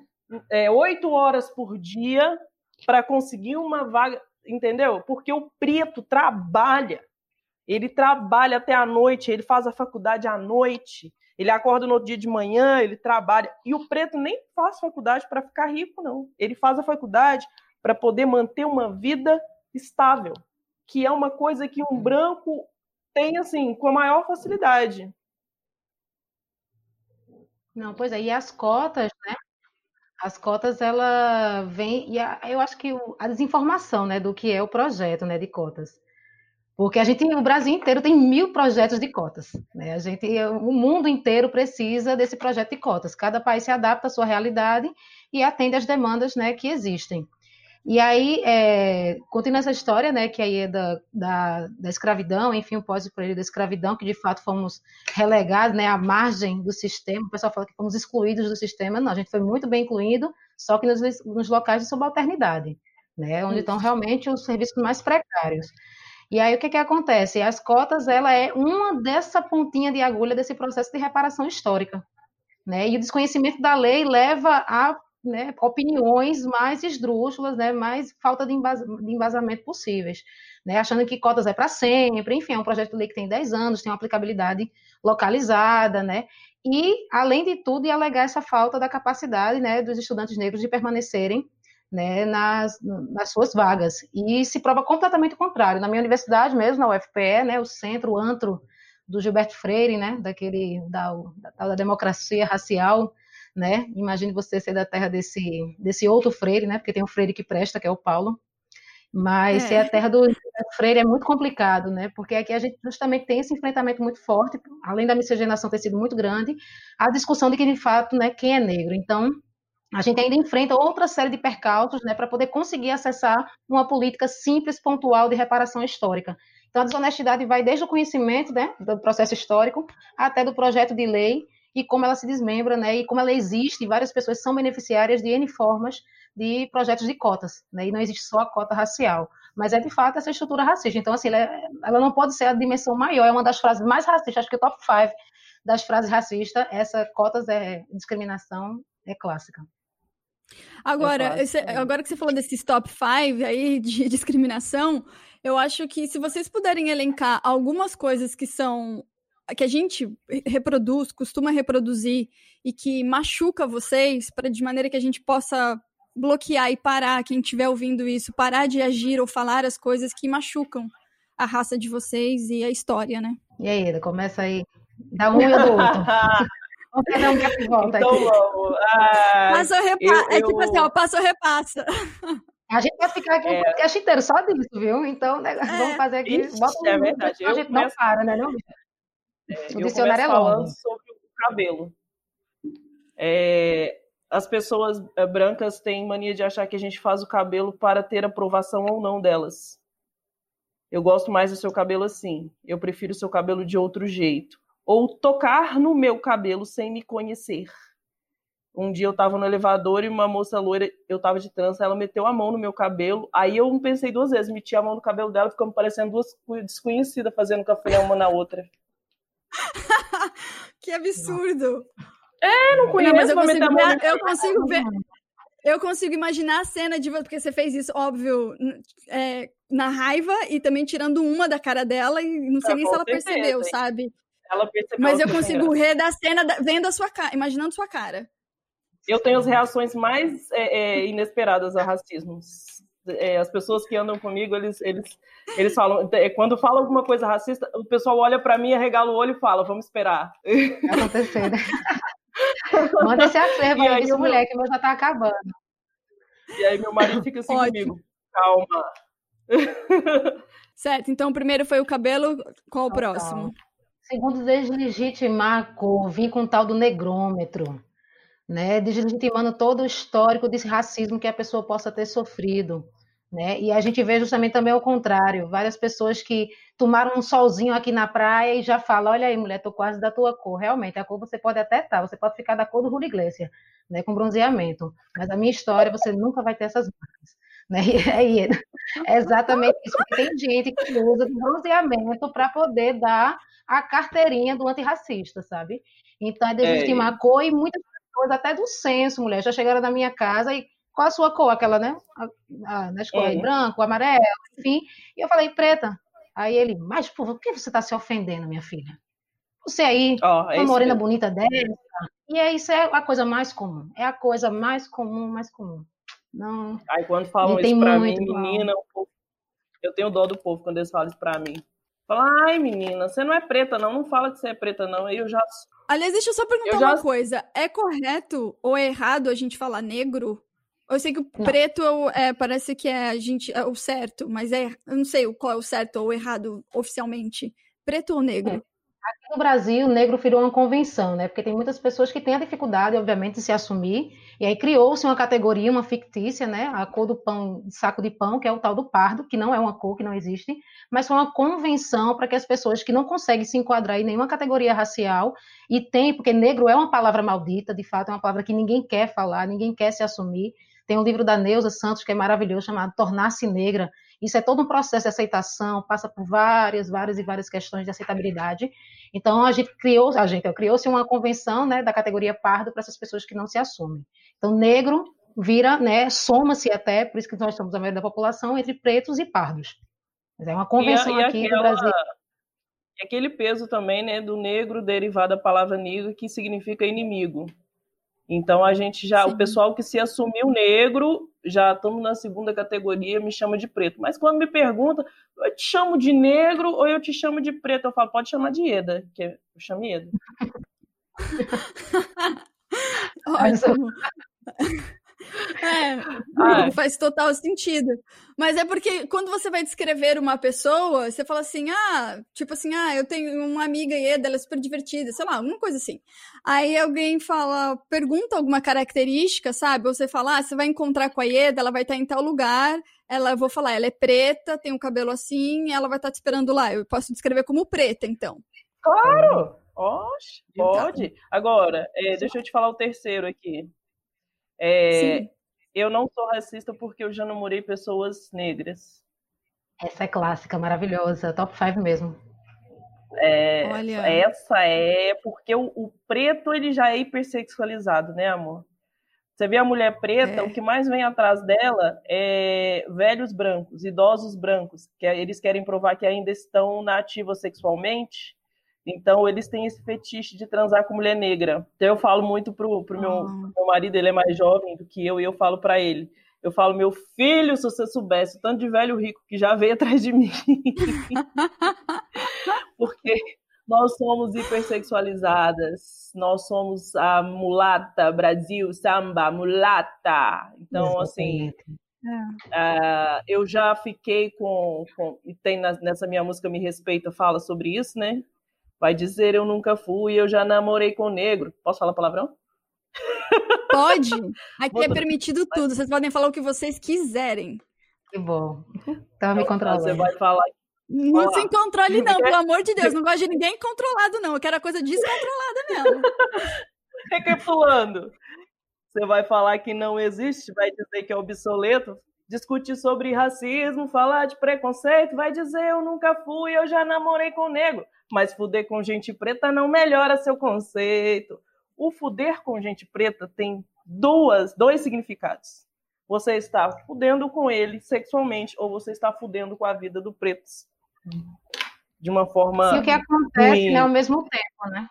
é, oito horas por dia para conseguir uma vaga entendeu? Porque o preto trabalha. Ele trabalha até a noite, ele faz a faculdade à noite, ele acorda no outro dia de manhã, ele trabalha. E o preto nem faz faculdade para ficar rico, não. Ele faz a faculdade para poder manter uma vida estável, que é uma coisa que um branco tem assim com a maior facilidade. Não, pois é, e as cotas, né? As cotas, ela vem, e a, eu acho que o, a desinformação, né, do que é o projeto, né, de cotas. Porque a gente, o Brasil inteiro tem mil projetos de cotas, né? A gente, o mundo inteiro precisa desse projeto de cotas. Cada país se adapta à sua realidade e atende às demandas, né, que existem. E aí, é, continua essa história, né, que aí é da, da, da escravidão, enfim, o pós-período da escravidão, que de fato fomos relegados, né, à margem do sistema. O pessoal fala que fomos excluídos do sistema. Não, a gente foi muito bem incluído, só que nos, nos locais de subalternidade, né, onde Isso. estão realmente os serviços mais precários. E aí, o que, que acontece? As cotas, ela é uma dessa pontinha de agulha desse processo de reparação histórica. Né? E o desconhecimento da lei leva a né, opiniões mais esdrúxulas, né, mais falta de, embas de embasamento possíveis, né, achando que cotas é para sempre, enfim, é um projeto de lei que tem 10 anos, tem uma aplicabilidade localizada, né, e, além de tudo, alegar essa falta da capacidade, né, dos estudantes negros de permanecerem, né, nas, nas suas vagas, e se prova completamente o contrário, na minha universidade mesmo, na UFPE, né, o centro, o antro do Gilberto Freire, né, daquele, da, da, da democracia racial, né? Imagine você ser da terra desse, desse outro freire, né? Porque tem um freire que presta, que é o Paulo. Mas é. ser a terra do freire é muito complicado, né? Porque aqui a gente justamente tem esse enfrentamento muito forte, além da miscigenação ter sido muito grande, a discussão de que de fato, né, quem é negro. Então, a gente ainda enfrenta outra série de percalços, né, para poder conseguir acessar uma política simples, pontual de reparação histórica. Então, a desonestidade vai desde o conhecimento, né, do processo histórico até do projeto de lei e como ela se desmembra, né, e como ela existe, várias pessoas são beneficiárias de N formas de projetos de cotas, né, e não existe só a cota racial, mas é de fato essa estrutura racista. Então, assim, ela, é, ela não pode ser a dimensão maior, é uma das frases mais racistas, acho que o top 5 das frases racistas, essa cotas é discriminação é clássica. Agora, é esse, agora que você falou desses top 5 aí de discriminação, eu acho que se vocês puderem elencar algumas coisas que são que a gente reproduz, costuma reproduzir e que machuca vocês, para de maneira que a gente possa bloquear e parar quem estiver ouvindo isso, parar de agir ou falar as coisas que machucam a raça de vocês e a história, né? E aí, Eda, começa aí. Dá um e do outro. Vamos fazer um gap volta então, aqui. Vamos. Ah, passa ou repassa. Eu... É tipo assim, ó, passa ou repassa. A gente vai ficar aqui é... um podcast inteiro só disso, viu? Então, né, é. vamos fazer aqui. Isso, bota é verdade. A gente eu não para, né, não? É, o eu dicionário é falando sobre o cabelo. É, as pessoas é, brancas têm mania de achar que a gente faz o cabelo para ter aprovação ou não delas. Eu gosto mais do seu cabelo assim. Eu prefiro o seu cabelo de outro jeito. Ou tocar no meu cabelo sem me conhecer. Um dia eu tava no elevador e uma moça loira, eu tava de trança, ela meteu a mão no meu cabelo. Aí eu pensei duas vezes, meti a mão no cabelo dela, ficamos parecendo duas desconhecidas fazendo café uma na outra. que absurdo! É, não conheço. Não, mas eu consigo, ver, eu consigo ver. Eu consigo imaginar a cena de porque você fez isso, óbvio, é, na raiva e também tirando uma da cara dela e não sei nem se ela percebeu, sabe? Ela percebeu. Mas eu consigo rir da cena vendo a sua cara, imaginando sua cara. Eu tenho as reações mais é, é, inesperadas a racismo é, as pessoas que andam comigo, eles, eles, eles falam, é, quando fala alguma coisa racista, o pessoal olha para mim, arregala o olho e fala, vamos esperar. Vai acontecer, né? Manda esse acervo aí, aí meu... mulher, que o meu já tá acabando. E aí meu marido fica assim Ótimo. comigo, calma. Certo, então o primeiro foi o cabelo, qual o próximo? Segundo, deslegitimar a cor, vim com o tal do negrômetro né, deslegitimando todo o histórico de racismo que a pessoa possa ter sofrido, Né? E a gente vê justamente também o contrário, várias pessoas que tomaram um solzinho aqui na praia e já falam, olha aí, mulher, tô quase da tua cor. Realmente, a cor você pode até estar, tá, você pode ficar da cor do Julio Iglesias, né, com bronzeamento. Mas a minha história, você nunca vai ter essas marcas. Né? E é, é exatamente isso. Tem gente que usa bronzeamento para poder dar a carteirinha do antirracista, sabe? Então, é desestimar é. a cor e muitas pessoas, até do senso, mulher, já chegaram na minha casa e qual a sua cor? Aquela, né? A, a, na escola, é. branco, amarelo, enfim. E eu falei, preta. Aí ele, mas por que você está se ofendendo, minha filha? Você aí, oh, é uma morena mesmo. bonita dessa. E é isso é a coisa mais comum. É a coisa mais comum, mais comum. Não. Aí quando falam isso pra mim, menina, eu tenho dó do povo quando eles falam isso pra mim. Fala, ai, menina, você não é preta, não. Não fala que você é preta, não. Aí eu já. Aliás, deixa eu só perguntar eu uma já... coisa. É correto ou é errado a gente falar negro eu sei que o não. preto é, parece que é a gente é o certo, mas é, eu não sei qual é o certo ou errado oficialmente. Preto ou negro? Aqui no Brasil, negro virou uma convenção, né? Porque tem muitas pessoas que têm a dificuldade, obviamente, de se assumir. E aí criou-se uma categoria, uma fictícia, né? A cor do pão, saco de pão, que é o tal do pardo, que não é uma cor, que não existe, mas foi uma convenção para que as pessoas que não conseguem se enquadrar em nenhuma categoria racial e tem, porque negro é uma palavra maldita, de fato, é uma palavra que ninguém quer falar, ninguém quer se assumir. Tem um livro da Neuza Santos que é maravilhoso, chamado Tornar-se Negra. Isso é todo um processo de aceitação, passa por várias, várias e várias questões de aceitabilidade. Então, a gente criou, a gente criou-se uma convenção né, da categoria pardo para essas pessoas que não se assumem. Então, negro vira, né, soma-se até, por isso que nós somos a maioria da população, entre pretos e pardos. Mas é uma convenção e, e aqui aquela... no Brasil. E aquele peso também, né, do negro derivado da palavra negro, que significa inimigo. Então a gente já, Sim. o pessoal que se assumiu negro, já estamos na segunda categoria, me chama de preto. Mas quando me pergunta, eu te chamo de negro ou eu te chamo de preto? Eu falo, pode chamar de Eda, que eu chamo Eda. Ótimo. É, faz total sentido. Mas é porque quando você vai descrever uma pessoa, você fala assim, ah, tipo assim, ah, eu tenho uma amiga e ela é super divertida, sei lá, alguma coisa assim. Aí alguém fala, pergunta alguma característica, sabe? Ou você fala, ah, você vai encontrar com a Ieda, ela vai estar em tal lugar, ela, eu vou falar, ela é preta, tem o um cabelo assim, ela vai estar te esperando lá. Eu posso descrever como preta, então. Claro! Oxe, pode. Agora, é, deixa eu te falar o terceiro aqui. É, eu não sou racista porque eu já namorei pessoas negras. Essa é clássica, maravilhosa, top 5 mesmo. É, Olha. Essa é porque o, o, preto ele já é hipersexualizado, né, amor? Você vê a mulher preta, é. o que mais vem atrás dela é velhos brancos, idosos brancos, que é, eles querem provar que ainda estão na ativa sexualmente então, eles têm esse fetiche de transar com mulher negra. Então, eu falo muito pro, pro meu, ah. meu marido, ele é mais jovem do que eu, e eu falo para ele. Eu falo, meu filho, se você soubesse o tanto de velho rico que já veio atrás de mim. Porque nós somos hipersexualizadas, nós somos a mulata, Brasil, samba, mulata. Então, assim, Uh, eu já fiquei com, com e tem na, nessa minha música Me Respeita fala sobre isso, né? Vai dizer eu nunca fui, eu já namorei com negro. Posso falar palavrão? Pode. Aqui é permitido tudo. Vocês podem falar o que vocês quiserem. Que bom. Tá me controlando. Você vai falar. Não sem controle, não, pelo amor de Deus. Não gosto de ninguém controlado, não. Eu quero a coisa descontrolada mesmo. Recapitulando. Você vai falar que não existe, vai dizer que é obsoleto, discutir sobre racismo, falar de preconceito, vai dizer eu nunca fui, eu já namorei com negro mas fuder com gente preta não melhora seu conceito. O fuder com gente preta tem duas, dois significados. Você está fudendo com ele sexualmente ou você está fudendo com a vida do preto. De uma forma. Sim, o que acontece né, ao mesmo tempo, né?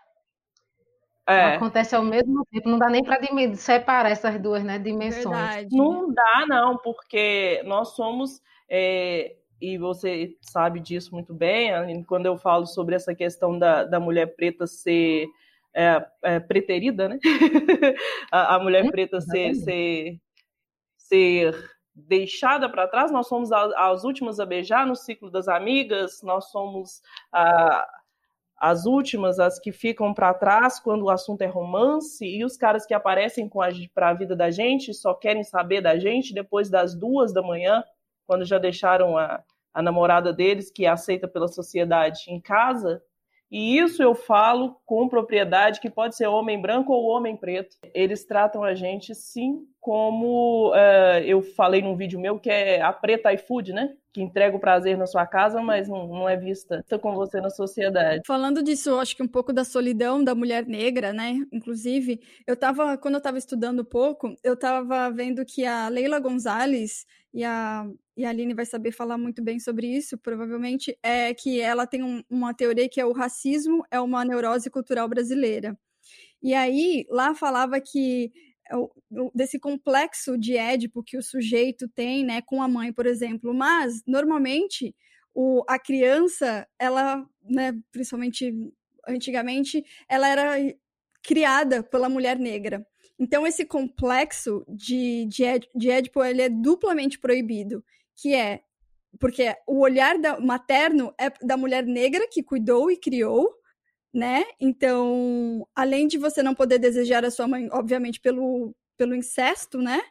É. Acontece ao mesmo tempo, não dá nem para separar essas duas né, dimensões. Verdade. Não dá, não, porque nós somos é, e você sabe disso muito bem, quando eu falo sobre essa questão da, da mulher preta ser é, é, preterida, né? a, a, mulher preta ser, ser, ser deixada para trás, nós somos as, as, últimas a beijar no ciclo das amigas, nós somos a, as últimas, as que ficam para trás quando o assunto é romance, e os caras que aparecem para a vida da gente só querem saber da gente depois das duas da manhã, quando já deixaram a, a namorada deles, que é aceita pela sociedade, em casa, e isso eu falo com propriedade, que pode ser homem branco ou homem preto. Eles tratam a gente, sim, como uh, eu falei num vídeo meu, que é a preta iFood, né? Que entrega o prazer na sua casa, mas não, não é vista com você na sociedade. Falando disso, acho que um pouco da solidão da mulher negra, né? Inclusive, eu tava, quando eu tava estudando um pouco, eu tava vendo que a Leila Gonzalez e a, e a Aline vai saber falar muito bem sobre isso, provavelmente, é que ela tem um, uma teoria que é o racismo é uma neurose cultural brasileira. E aí, lá falava que é desse complexo de Édipo que o sujeito tem, né, com a mãe, por exemplo, mas normalmente o, a criança, ela, né, principalmente antigamente, ela era criada pela mulher negra. Então, esse complexo de, de, de Édipo ele é duplamente proibido, que é porque o olhar da, materno é da mulher negra que cuidou e criou, né? Então, além de você não poder desejar a sua mãe, obviamente, pelo, pelo incesto, né?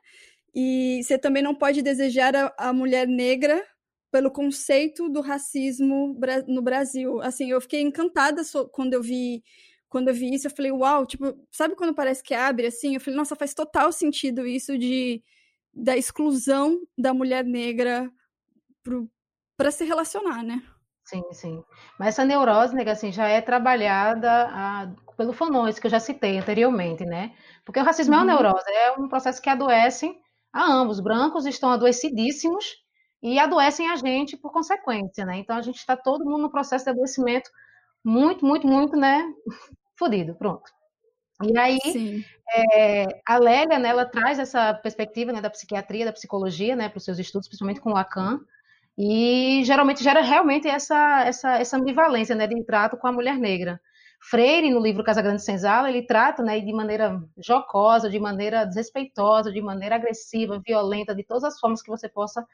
E você também não pode desejar a, a mulher negra pelo conceito do racismo no Brasil. Assim, eu fiquei encantada quando eu vi quando eu vi isso, eu falei, uau, tipo, sabe quando parece que abre assim? Eu falei, nossa, faz total sentido isso de da exclusão da mulher negra para se relacionar, né? Sim, sim. Mas essa neurose, nega, assim, já é trabalhada a, ah, pelo Fanões, que eu já citei anteriormente, né? Porque o racismo uhum. é uma uhum. neurose, é um processo que adoece a ambos. Brancos estão adoecidíssimos e adoecem a gente por consequência, né? Então a gente está todo mundo no processo de adoecimento muito, muito, muito, né? fodido, pronto. E aí, é, a Lélia, né, ela traz essa perspectiva né, da psiquiatria, da psicologia, né, para os seus estudos, principalmente com Lacan, e geralmente gera realmente essa, essa, essa ambivalência né, de trato com a mulher negra. Freire, no livro Casa Grande Senzala, ele trata né, de maneira jocosa, de maneira desrespeitosa, de maneira agressiva, violenta, de todas as formas que você possa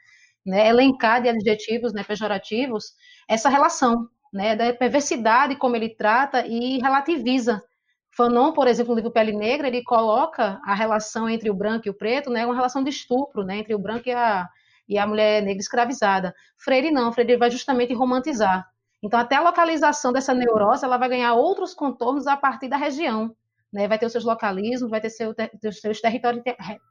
né, elencar de adjetivos né, pejorativos, essa relação né, da perversidade como ele trata e relativiza. Fanon, por exemplo, no livro Pele Negra, ele coloca a relação entre o branco e o preto, né, uma relação de estupro, né, entre o branco e a, e a mulher negra escravizada. Freire não, Freire vai justamente romantizar. Então, até a localização dessa neurose, ela vai ganhar outros contornos a partir da região. Né? Vai ter os seus localismos, vai ter seu, os seus territori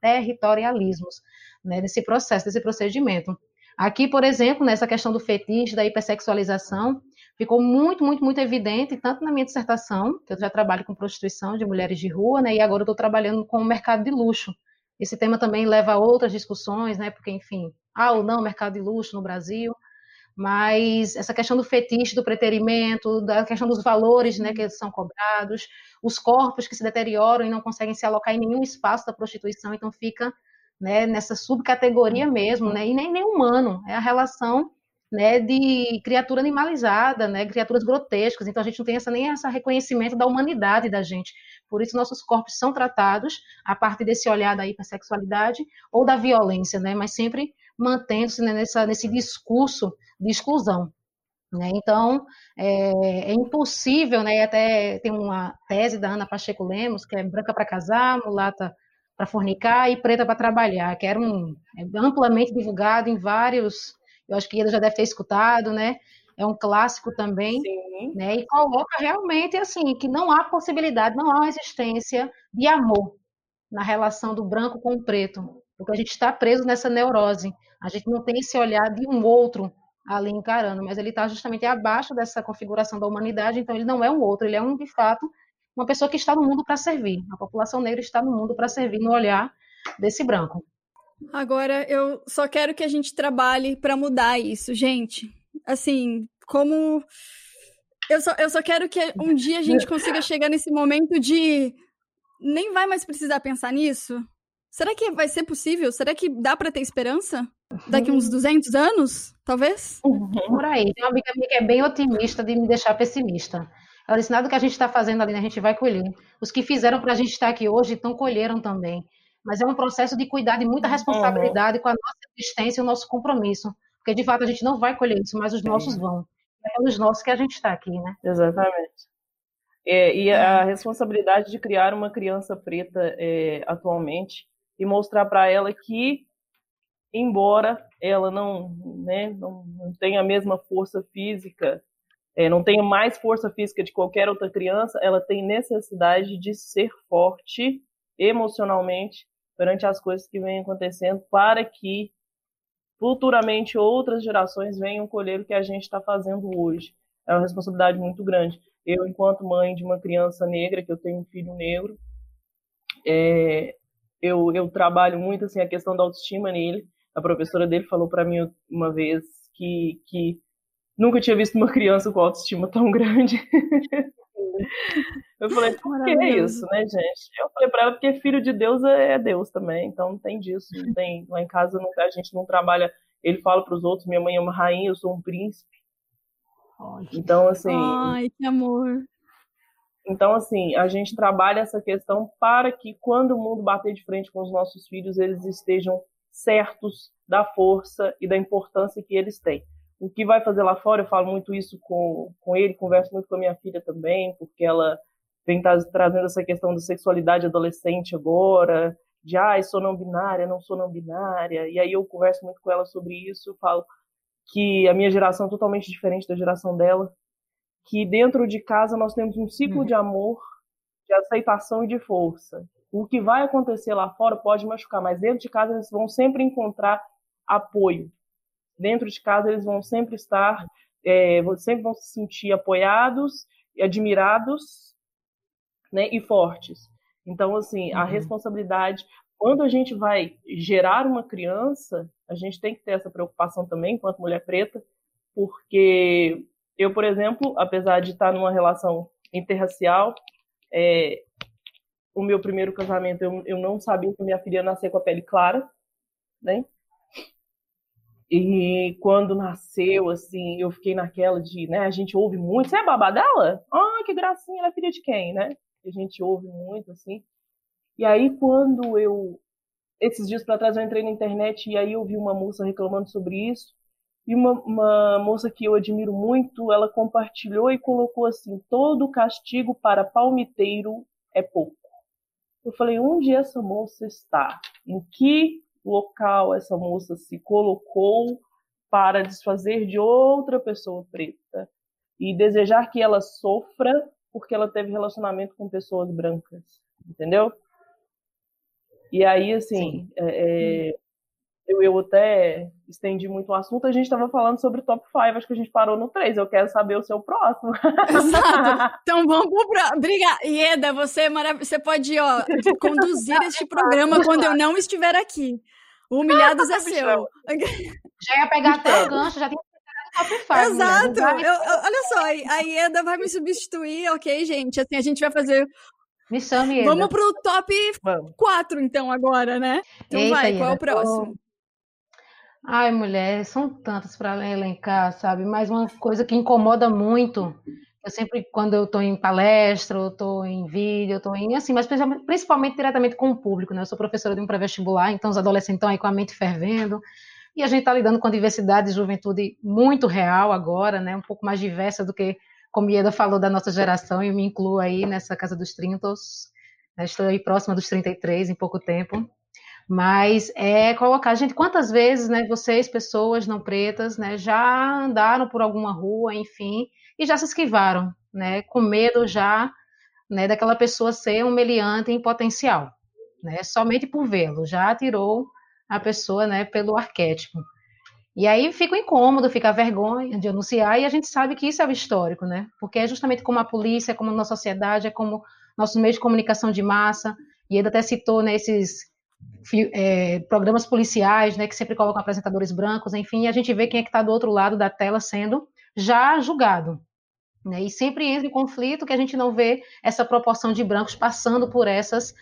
territorialismos né? nesse processo, desse procedimento. Aqui, por exemplo, nessa questão do fetiche, da hipersexualização, ficou muito, muito, muito evidente, tanto na minha dissertação, que eu já trabalho com prostituição de mulheres de rua, né, e agora eu estou trabalhando com o mercado de luxo. Esse tema também leva a outras discussões, né, porque, enfim, há ou não mercado de luxo no Brasil, mas essa questão do fetiche, do preterimento, da questão dos valores né, que são cobrados, os corpos que se deterioram e não conseguem se alocar em nenhum espaço da prostituição, então fica né, nessa subcategoria mesmo, né, e nem, nem humano, é a relação né, de criatura animalizada, né, criaturas grotescas. Então a gente não tem essa, nem esse reconhecimento da humanidade da gente. Por isso nossos corpos são tratados a partir desse olhar da hipersexualidade ou da violência, né, mas sempre mantendo-se né, nessa, nesse discurso de exclusão. Né? Então, é, é, impossível, né? até tem uma tese da Ana Pacheco Lemos, que é branca para casar, mulata para fornicar e preta para trabalhar, que era um, é amplamente divulgado em vários eu acho que ele já deve ter escutado, né? É um clássico também, Sim. né? E coloca realmente assim que não há possibilidade, não há uma existência de amor na relação do branco com o preto, porque a gente está preso nessa neurose. A gente não tem esse olhar de um outro ali encarando, mas ele está justamente abaixo dessa configuração da humanidade, então ele não é um outro, ele é um de fato uma pessoa que está no mundo para servir. A população negra está no mundo para servir no olhar desse branco. Agora eu só quero que a gente trabalhe para mudar isso, gente. Assim, como eu só, eu só quero que um dia a gente consiga chegar nesse momento de nem vai mais precisar pensar nisso. Será que vai ser possível? Será que dá para ter esperança? Daqui uns 200 anos, talvez? Uhum. Por aí. Tem uma amiga minha que é bem otimista de me deixar pessimista. Ela disse: nada que a gente está fazendo ali, né, a gente vai colher. Os que fizeram para a gente estar aqui hoje, então colheram também mas é um processo de cuidar de muita responsabilidade uhum. com a nossa existência e o nosso compromisso. Porque, de fato, a gente não vai colher isso, mas os nossos vão. É pelos nossos que a gente está aqui, né? Exatamente. É, e a uhum. responsabilidade de criar uma criança preta é, atualmente e mostrar para ela que, embora ela não, né, não, não tenha a mesma força física, é, não tenha mais força física de qualquer outra criança, ela tem necessidade de ser forte emocionalmente perante as coisas que vêm acontecendo para que futuramente outras gerações venham colher o que a gente está fazendo hoje. É uma responsabilidade muito grande. Eu, enquanto mãe de uma criança negra, que eu tenho um filho negro, é, eu, eu trabalho muito assim a questão da autoestima nele. A professora dele falou para mim uma vez que, que nunca tinha visto uma criança com autoestima tão grande. eu falei, por que é isso, né, gente? Eu falei para ela porque filho de Deus é, é Deus também, então não tem disso, não tem. Lá em casa não, a gente não trabalha. Ele fala para os outros, minha mãe é uma rainha, eu sou um príncipe. Então, assim. Ai, que amor. Então, assim, a gente trabalha essa questão para que quando o mundo bater de frente com os nossos filhos, eles estejam certos da força e da importância que eles têm. O que vai fazer lá fora, eu falo muito isso com, com ele, converso muito com a minha filha também, porque ela vem tra trazendo essa questão da sexualidade adolescente agora, de, ah, sou não binária, não sou não binária, e aí eu converso muito com ela sobre isso, falo que a minha geração é totalmente diferente da geração dela, que dentro de casa nós temos um ciclo uhum. de amor, de aceitação e de força. O que vai acontecer lá fora pode machucar, mas dentro de casa eles vão sempre encontrar apoio. Dentro de casa eles vão sempre estar, é, sempre vão se sentir apoiados admirados, né, e fortes. Então, assim, a uhum. responsabilidade, quando a gente vai gerar uma criança, a gente tem que ter essa preocupação também, enquanto mulher preta, porque eu, por exemplo, apesar de estar numa relação interracial, é, o meu primeiro casamento eu, eu não sabia que minha filha ia nascer com a pele clara, né? E quando nasceu, assim, eu fiquei naquela de, né, a gente ouve muito, você é babá dela? Ah, que gracinha, ela é filha de quem, né? A gente ouve muito, assim. E aí, quando eu, esses dias para trás, eu entrei na internet e aí eu vi uma moça reclamando sobre isso, e uma, uma moça que eu admiro muito, ela compartilhou e colocou assim: todo castigo para palmiteiro é pouco. Eu falei: onde essa moça está? Em que local essa moça se colocou para desfazer de outra pessoa preta e desejar que ela sofra porque ela teve relacionamento com pessoas brancas, entendeu? E aí, assim, é, é, eu, eu até estendi muito o assunto, a gente estava falando sobre top 5, acho que a gente parou no 3, eu quero saber o seu próximo. Exato. Então vamos pro próximo. Obrigada. Ieda, você é maravilhosa. Você pode ó, conduzir este programa quando eu não estiver aqui. O Humilhados é seu. Já ia pegar até o gancho, já tem top 5. Né? Exato. Eu, eu, olha só, a Ieda vai me substituir, ok, gente? Assim, a gente vai fazer me chame, Ieda. Vamos pro top 4, então, agora, né? Então Eita, vai, qual é o próximo? Ai, mulher, são tantas para elencar, sabe? Mas uma coisa que incomoda muito, eu sempre, quando eu estou em palestra, eu estou em vídeo, eu estou em, assim, mas principalmente diretamente com o público, né? Eu sou professora de um pré-vestibular, então os adolescentes estão aí com a mente fervendo, e a gente está lidando com a diversidade de juventude muito real agora, né? Um pouco mais diversa do que, como Ieda falou, da nossa geração, e eu me incluo aí nessa casa dos 30, né? estou aí próxima dos 33 em pouco tempo. Mas é colocar, gente, quantas vezes, né, vocês, pessoas não pretas, né, já andaram por alguma rua, enfim, e já se esquivaram, né, com medo já, né, daquela pessoa ser um meliante em potencial, né, somente por vê-lo, já tirou a pessoa, né, pelo arquétipo. E aí fica incômodo, fica a vergonha de anunciar, e a gente sabe que isso é o histórico, né, porque é justamente como a polícia, como a nossa sociedade, é como nossos meios de comunicação de massa, e ele até citou, né, esses é, programas policiais, né, que sempre colocam apresentadores brancos, enfim, a gente vê quem é que está do outro lado da tela sendo já julgado. Né, e sempre entra em conflito que a gente não vê essa proporção de brancos passando por essas,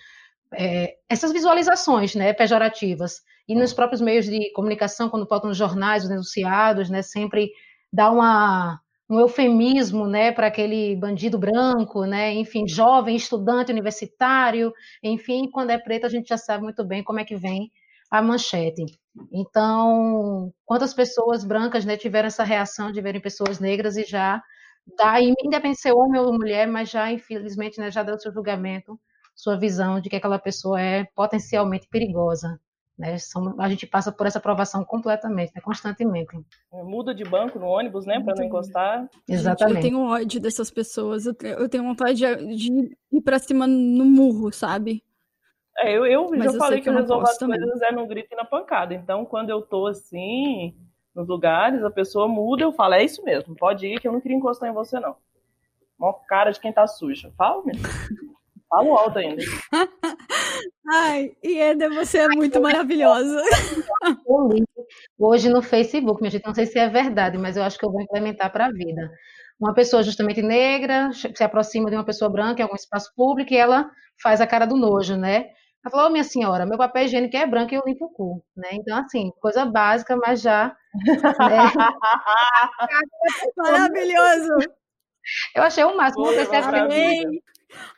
é, essas visualizações né, pejorativas. E nos próprios meios de comunicação, quando botam nos jornais, os denunciados, né, sempre dá uma, um eufemismo, né, para aquele bandido branco, né, enfim, jovem, estudante universitário, enfim, quando é preto a gente já sabe muito bem como é que vem a manchete. Então, quantas pessoas brancas, né, tiveram essa reação de verem pessoas negras e já dá, independente de ser homem ou mulher, mas já, infelizmente, né, já deu seu julgamento, sua visão de que aquela pessoa é potencialmente perigosa. Né? A gente passa por essa aprovação completamente, né? constantemente. Muda de banco no ônibus, né? Para não encostar. Exatamente. Gente, eu tenho ódio dessas pessoas. Eu tenho vontade de, de ir para cima no murro, sabe? É, eu, eu já eu falei que, que eu resolvo as também. coisas é no grito e na pancada. Então, quando eu tô assim, nos lugares, a pessoa muda, eu falo, é isso mesmo, pode ir, que eu não queria encostar em você, não. Mó cara de quem tá suja. Fala mesmo. Falo alto ainda. Ai, Ieda, você é muito maravilhosa. Hoje no Facebook, minha gente, não sei se é verdade, mas eu acho que eu vou implementar para a vida. Uma pessoa justamente negra se aproxima de uma pessoa branca em algum espaço público e ela faz a cara do nojo, né? Ela falou, oh, minha senhora, meu papel higiênico é branco e eu limpo o cu, né? Então, assim, coisa básica, mas já... Né? Maravilhoso! Eu achei o máximo. Você amei.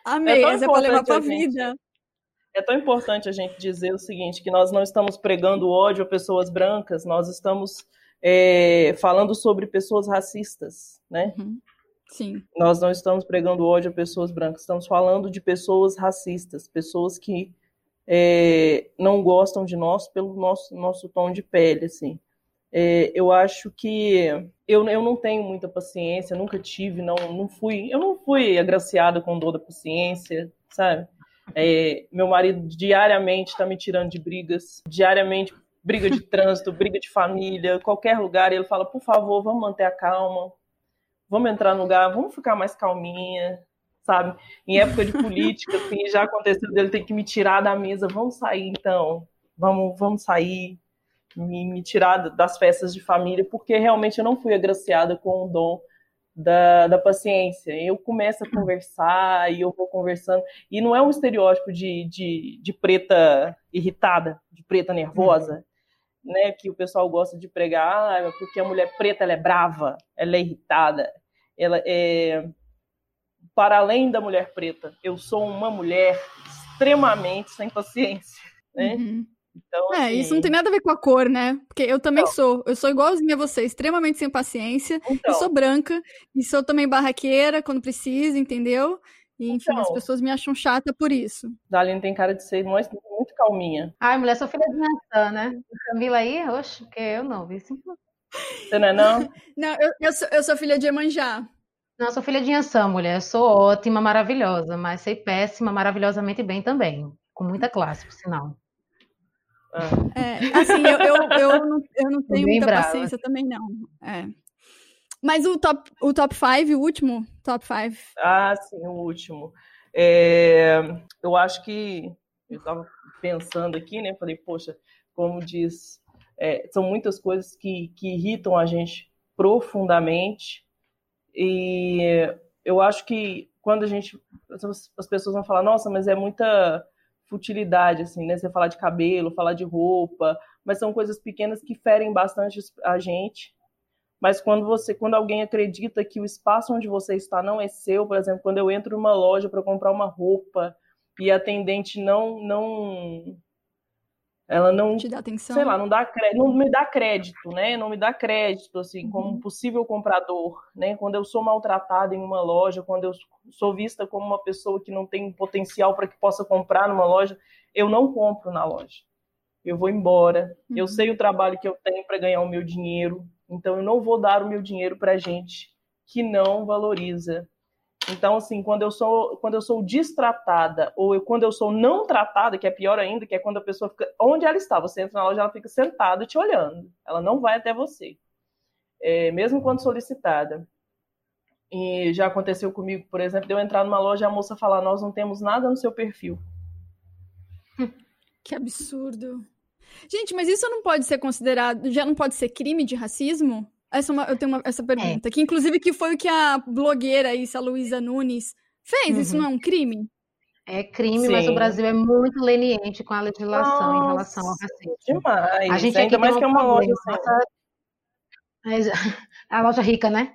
Amei, é essa é para levar para a vida. É tão importante a gente dizer o seguinte, que nós não estamos pregando ódio a pessoas brancas, nós estamos é, falando sobre pessoas racistas, né? Uhum. Sim. Nós não estamos pregando ódio a pessoas brancas, estamos falando de pessoas racistas, pessoas que é, não gostam de nós pelo nosso, nosso tom de pele, assim. É, eu acho que eu, eu não tenho muita paciência, nunca tive, não, não fui, eu não fui agraciada com dor da paciência, sabe? É, meu marido diariamente está me tirando de brigas, diariamente briga de trânsito, briga de família, qualquer lugar, ele fala, por favor, vamos manter a calma, vamos entrar no lugar, vamos ficar mais calminha, sabe? Em época de política, assim, já aconteceu dele ter que me tirar da mesa, vamos sair então, vamos, vamos sair, me, me tirar das festas de família, porque realmente eu não fui agraciada com o dom da, da paciência. Eu começo a conversar e eu vou conversando. E não é um estereótipo de, de, de preta irritada, de preta nervosa, uhum. né? Que o pessoal gosta de pregar, ah, porque a mulher preta ela é brava, ela é irritada, ela é. Para além da mulher preta, eu sou uma mulher extremamente sem paciência, né? Uhum. Então, é, assim... isso não tem nada a ver com a cor, né? Porque eu também então, sou. Eu sou igualzinha a você, extremamente sem paciência. Então, eu sou branca e sou também barraqueira quando precisa, entendeu? E, enfim, então, as pessoas me acham chata por isso. Daline tem cara de ser muito, muito calminha. Ai, mulher, sou filha de Natan, né? Camila aí, oxe, porque eu não, vi Você não é não? não, eu, eu, sou, eu sou filha de Emanjá. Não, sou filha de Ançã, mulher. Sou ótima, maravilhosa, mas sei péssima, maravilhosamente bem também. Com muita classe, por sinal. É, assim, eu, eu, eu, não, eu não tenho Bem muita brava. paciência também, não. É. Mas o top, o top 5, o último top 5. Ah, sim, o último. É, eu acho que eu estava pensando aqui, né? Falei, poxa, como diz, é, são muitas coisas que, que irritam a gente profundamente. E eu acho que quando a gente. As pessoas vão falar, nossa, mas é muita futilidade, assim, né? Você falar de cabelo, falar de roupa, mas são coisas pequenas que ferem bastante a gente. Mas quando você, quando alguém acredita que o espaço onde você está não é seu, por exemplo, quando eu entro numa loja para comprar uma roupa e a atendente não não ela não te dá atenção. Sei lá, não dá não me dá crédito, né? Não me dá crédito assim uhum. como possível comprador, né? Quando eu sou maltratada em uma loja, quando eu sou vista como uma pessoa que não tem potencial para que possa comprar numa loja, eu não compro na loja. Eu vou embora. Uhum. Eu sei o trabalho que eu tenho para ganhar o meu dinheiro, então eu não vou dar o meu dinheiro para gente que não valoriza então, assim, quando eu sou, quando eu sou destratada, ou eu, quando eu sou não tratada, que é pior ainda, que é quando a pessoa fica. Onde ela está? Você entra na loja, ela fica sentada te olhando. Ela não vai até você. É, mesmo quando solicitada. E já aconteceu comigo, por exemplo, de eu entrar numa loja e a moça falar: Nós não temos nada no seu perfil. Que absurdo. Gente, mas isso não pode ser considerado. Já não pode ser crime de racismo? Essa é uma, eu tenho uma, essa pergunta, é. que inclusive que foi o que a blogueira isso, a Luísa Nunes, fez. Uhum. Isso não é um crime? É crime, Sim. mas o Brasil é muito leniente com a legislação Nossa, em relação ao racismo. Demais. A gente Ainda mais que é uma loja. Assim. A loja rica, né?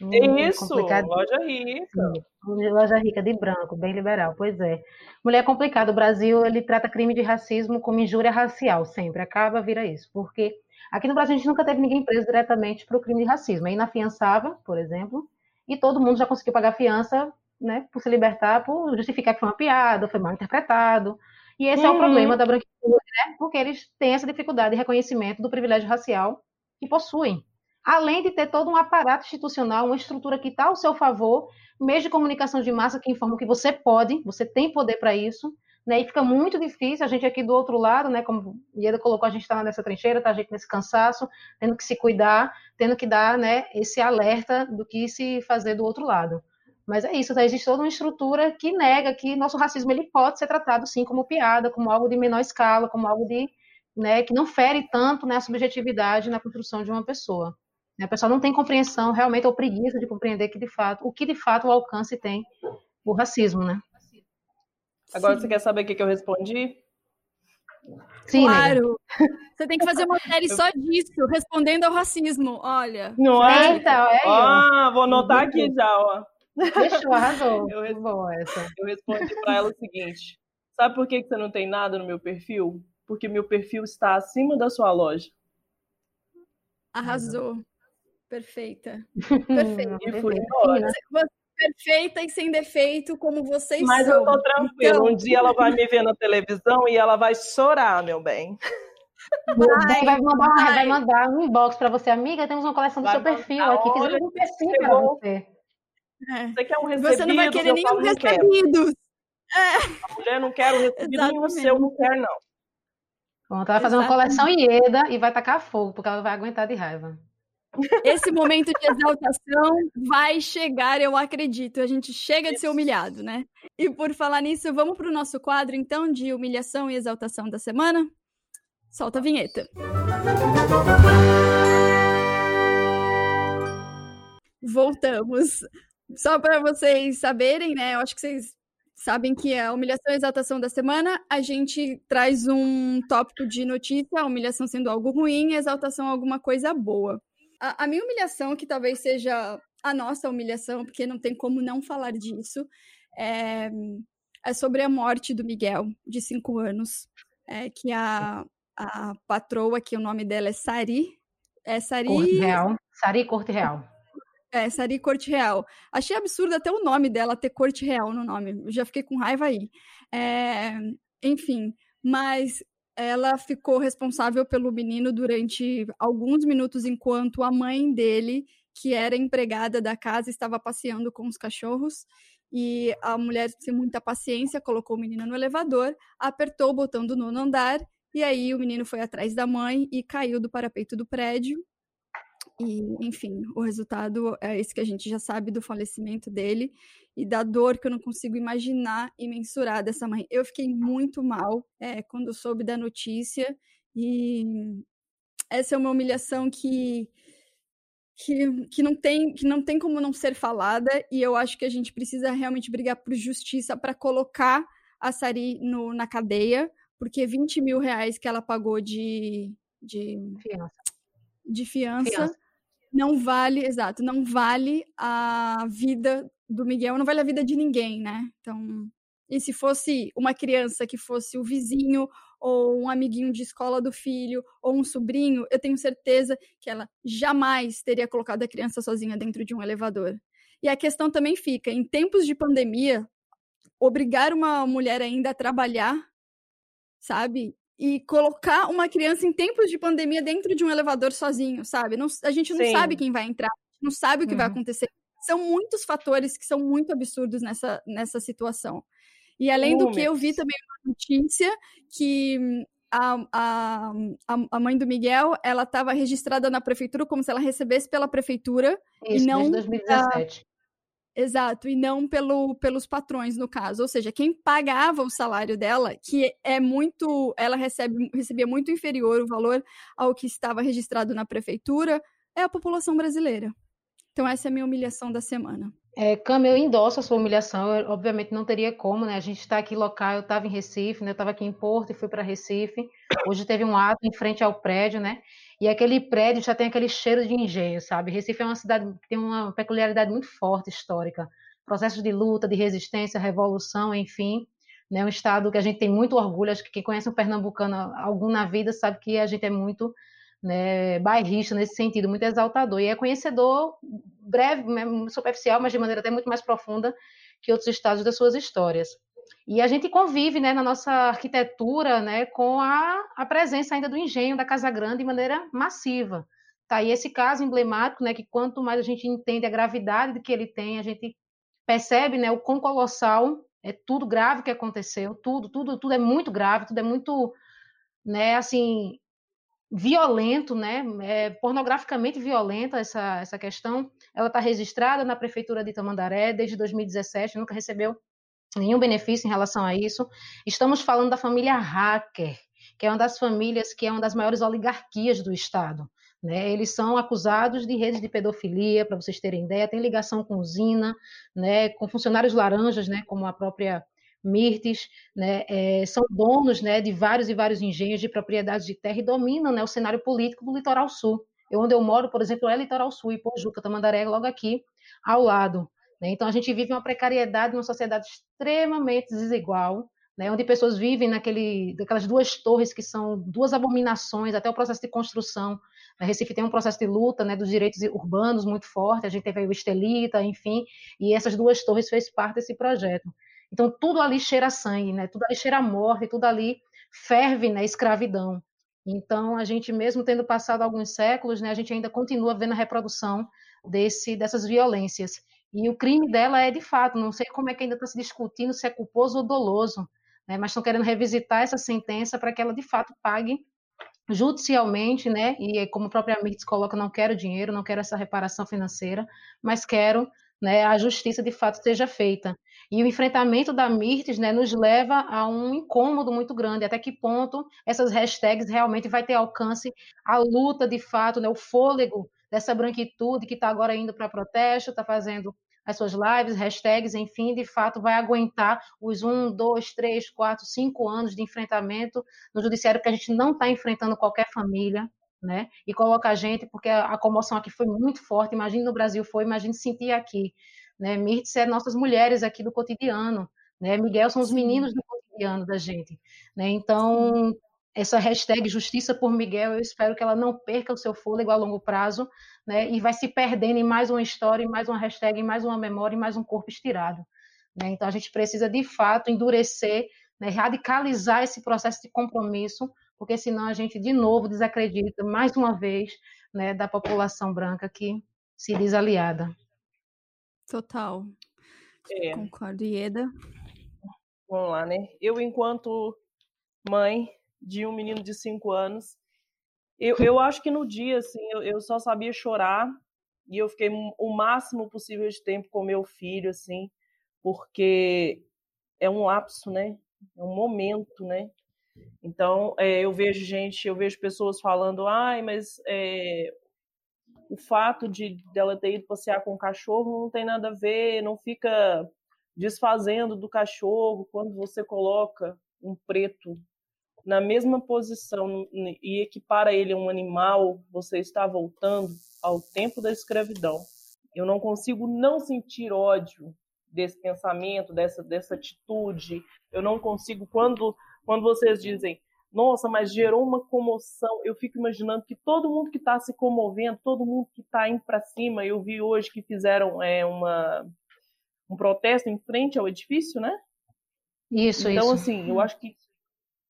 Isso, loja rica. Loja rica de branco, bem liberal, pois é. Mulher é complicado, o Brasil ele trata crime de racismo como injúria racial, sempre, acaba, vira isso, porque Aqui no Brasil, a gente nunca teve ninguém preso diretamente por crime de racismo. É inafiançável, por exemplo, e todo mundo já conseguiu pagar fiança né, por se libertar, por justificar que foi uma piada, foi mal interpretado. E esse uhum. é o problema da branquitude, né? Porque eles têm essa dificuldade de reconhecimento do privilégio racial que possuem. Além de ter todo um aparato institucional, uma estrutura que está ao seu favor, meios de comunicação de massa que informam que você pode, você tem poder para isso, né? E fica muito difícil a gente aqui do outro lado, né? Como Ieda colocou, a gente está nessa trincheira, tá a gente nesse cansaço, tendo que se cuidar, tendo que dar, né? Esse alerta do que se fazer do outro lado. Mas é isso, tá? existe toda uma estrutura que nega que nosso racismo ele pode ser tratado sim como piada, como algo de menor escala, como algo de, né? Que não fere tanto né, a subjetividade na construção de uma pessoa. A pessoa não tem compreensão realmente ou preguiça de compreender que de fato o que de fato o alcance tem o racismo, né? Agora Sim. você quer saber o que, que eu respondi? Sim, claro. Você tem que fazer uma série só disso, respondendo ao racismo. Olha. Não é? Então, é ah, vou anotar aqui já, ó. Fechou, arrasou. Eu, res... eu respondi para ela o seguinte: sabe por que você não tem nada no meu perfil? Porque meu perfil está acima da sua loja. Arrasou. Perfeita. Perfeita. E fui embora perfeita e sem defeito como vocês Mas são. Mas eu tô tranquila. Então... Um dia ela vai me ver na televisão e ela vai chorar, meu bem. Vai, vai, mandar, vai. vai mandar um inbox para você, amiga. Temos uma coleção do vai seu perfil aqui. Fizemos um perfil para você. É. Você quer um recebido? Você não vai querer nenhum recebido. É. A mulher não quer o recebido nenhum seu, não quer, não. Pronto, ela vai fazer uma coleção Ieda e vai tacar fogo, porque ela vai aguentar de raiva. Esse momento de exaltação vai chegar, eu acredito. A gente chega de ser humilhado, né? E por falar nisso, vamos para o nosso quadro, então, de humilhação e exaltação da semana? Solta a vinheta. Voltamos. Só para vocês saberem, né? Eu acho que vocês sabem que a humilhação e exaltação da semana, a gente traz um tópico de notícia, a humilhação sendo algo ruim, a exaltação alguma coisa boa. A, a minha humilhação, que talvez seja a nossa humilhação, porque não tem como não falar disso, é, é sobre a morte do Miguel, de cinco anos, é, que a, a patroa, que o nome dela é Sari, é Sari... Corte Real. Sari Corte Real. É, Sari Corte Real. Achei absurdo até o nome dela ter Corte Real no nome. já fiquei com raiva aí. É, enfim, mas ela ficou responsável pelo menino durante alguns minutos, enquanto a mãe dele, que era empregada da casa, estava passeando com os cachorros. E a mulher, sem muita paciência, colocou o menino no elevador, apertou o botão do nono andar, e aí o menino foi atrás da mãe e caiu do parapeito do prédio. E, enfim, o resultado é esse que a gente já sabe do falecimento dele e da dor que eu não consigo imaginar e mensurar dessa mãe. Eu fiquei muito mal é, quando soube da notícia e essa é uma humilhação que, que, que, não tem, que não tem como não ser falada e eu acho que a gente precisa realmente brigar por justiça para colocar a Sari no, na cadeia, porque 20 mil reais que ela pagou de, de fiança, de fiança, fiança não vale, exato, não vale a vida do Miguel, não vale a vida de ninguém, né? Então, e se fosse uma criança que fosse o vizinho ou um amiguinho de escola do filho ou um sobrinho, eu tenho certeza que ela jamais teria colocado a criança sozinha dentro de um elevador. E a questão também fica, em tempos de pandemia, obrigar uma mulher ainda a trabalhar, sabe? E colocar uma criança em tempos de pandemia dentro de um elevador sozinho, sabe? Não, a gente não Sim. sabe quem vai entrar, não sabe o que uhum. vai acontecer. São muitos fatores que são muito absurdos nessa, nessa situação. E além do que, eu vi também uma notícia que a, a, a mãe do Miguel, ela estava registrada na prefeitura como se ela recebesse pela prefeitura Isso, e não 2017. Exato, e não pelo, pelos patrões, no caso. Ou seja, quem pagava o salário dela, que é muito. Ela recebe, recebia muito inferior o valor ao que estava registrado na prefeitura, é a população brasileira. Então, essa é a minha humilhação da semana. É, Cam, eu endosso a sua humilhação, eu, obviamente não teria como, né? A gente está aqui local, eu estava em Recife, né? Eu estava aqui em Porto e fui para Recife. Hoje teve um ato em frente ao prédio, né? E aquele prédio já tem aquele cheiro de engenho, sabe? Recife é uma cidade que tem uma peculiaridade muito forte histórica. Processos de luta, de resistência, revolução, enfim. Né? Um estado que a gente tem muito orgulho. Acho que quem conhece um pernambucano algum na vida sabe que a gente é muito né, bairrista nesse sentido, muito exaltador. E é conhecedor breve, superficial, mas de maneira até muito mais profunda que outros estados das suas histórias. E a gente convive né, na nossa arquitetura né, com a, a presença ainda do engenho da Casa Grande de maneira massiva. Tá aí esse caso emblemático, né, que quanto mais a gente entende a gravidade que ele tem, a gente percebe né, o quão colossal é tudo grave que aconteceu, tudo, tudo, tudo é muito grave, tudo é muito, né, assim, violento, né, é pornograficamente violenta essa, essa questão. Ela está registrada na prefeitura de Tamandaré desde 2017, nunca recebeu nenhum benefício em relação a isso. Estamos falando da família Hacker, que é uma das famílias que é uma das maiores oligarquias do Estado. Né? Eles são acusados de redes de pedofilia, para vocês terem ideia, tem ligação com usina, né? com funcionários laranjas, né? como a própria Mirtes, né? É, são donos né? de vários e vários engenhos de propriedades de terra e dominam né? o cenário político do litoral sul. Eu, onde eu moro, por exemplo, é litoral sul, e Pojuca, Tamandaré, logo aqui ao lado. Né? Então, a gente vive uma precariedade, uma sociedade extremamente desigual, né, onde pessoas vivem naquele, daquelas duas torres que são duas abominações, até o processo de construção. A Recife tem um processo de luta né, dos direitos urbanos muito forte, a gente teve aí o Estelita, enfim, e essas duas torres fez parte desse projeto. Então, tudo ali cheira sangue, né, tudo ali cheira morte, tudo ali ferve né, escravidão. Então, a gente, mesmo tendo passado alguns séculos, né, a gente ainda continua vendo a reprodução desse, dessas violências. E o crime dela é, de fato, não sei como é que ainda está se discutindo se é culposo ou doloso, né, mas estão querendo revisitar essa sentença para que ela de fato pague judicialmente, né? E como a própria Mirtz coloca, não quero dinheiro, não quero essa reparação financeira, mas quero né, a justiça de fato seja feita. E o enfrentamento da Mirtz né, nos leva a um incômodo muito grande. Até que ponto essas hashtags realmente vai ter alcance a luta de fato, né, o fôlego dessa branquitude que está agora indo para protesto, está fazendo as suas lives, hashtags, enfim, de fato vai aguentar os um, dois, três, quatro, cinco anos de enfrentamento no judiciário, porque a gente não está enfrentando qualquer família, né? E coloca a gente, porque a, comoção aqui foi muito forte, imagine no Brasil foi, imagine sentir aqui, né? Mirtz é nossas mulheres aqui do cotidiano, né? Miguel são os meninos do cotidiano da gente, né? Então, essa hashtag Justiça por Miguel, eu espero que ela não perca o seu fôlego a longo prazo, né? E vai se perdendo em mais uma história, em mais uma hashtag, em mais uma memória, em mais um corpo estirado. Né? Então a gente precisa de fato endurecer, né? radicalizar esse processo de compromisso, porque senão a gente de novo desacredita mais uma vez, né, da população branca que se diz aliada. Total. É. Concordo, Ieda. Vamos lá, né? Eu, enquanto mãe, de um menino de cinco anos. Eu, eu acho que no dia, assim, eu, eu só sabia chorar e eu fiquei o máximo possível de tempo com meu filho, assim, porque é um lapso, né? É um momento, né? Então, é, eu vejo gente, eu vejo pessoas falando, ai, mas é, o fato de dela ter ido passear com o cachorro não tem nada a ver, não fica desfazendo do cachorro quando você coloca um preto na mesma posição e equipara ele a um animal, você está voltando ao tempo da escravidão. Eu não consigo não sentir ódio desse pensamento, dessa, dessa atitude. Eu não consigo, quando, quando vocês dizem, nossa, mas gerou uma comoção, eu fico imaginando que todo mundo que está se comovendo, todo mundo que está indo para cima, eu vi hoje que fizeram é, uma, um protesto em frente ao edifício, né? Isso, então, isso. assim, eu acho que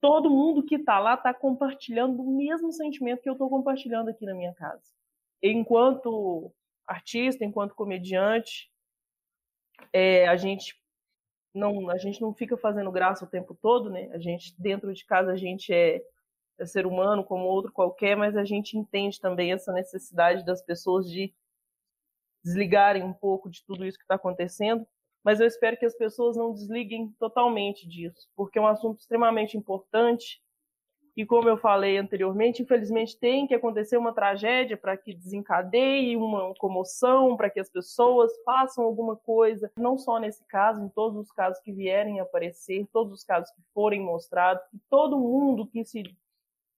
todo mundo que está lá está compartilhando o mesmo sentimento que eu estou compartilhando aqui na minha casa. Enquanto artista, enquanto comediante, é, a gente não a gente não fica fazendo graça o tempo todo, né? A gente dentro de casa a gente é, é ser humano como outro qualquer, mas a gente entende também essa necessidade das pessoas de desligarem um pouco de tudo isso que está acontecendo mas eu espero que as pessoas não desliguem totalmente disso, porque é um assunto extremamente importante. E, como eu falei anteriormente, infelizmente tem que acontecer uma tragédia para que desencadeie uma comoção, para que as pessoas façam alguma coisa, não só nesse caso, em todos os casos que vierem aparecer, todos os casos que forem mostrados, que todo mundo que se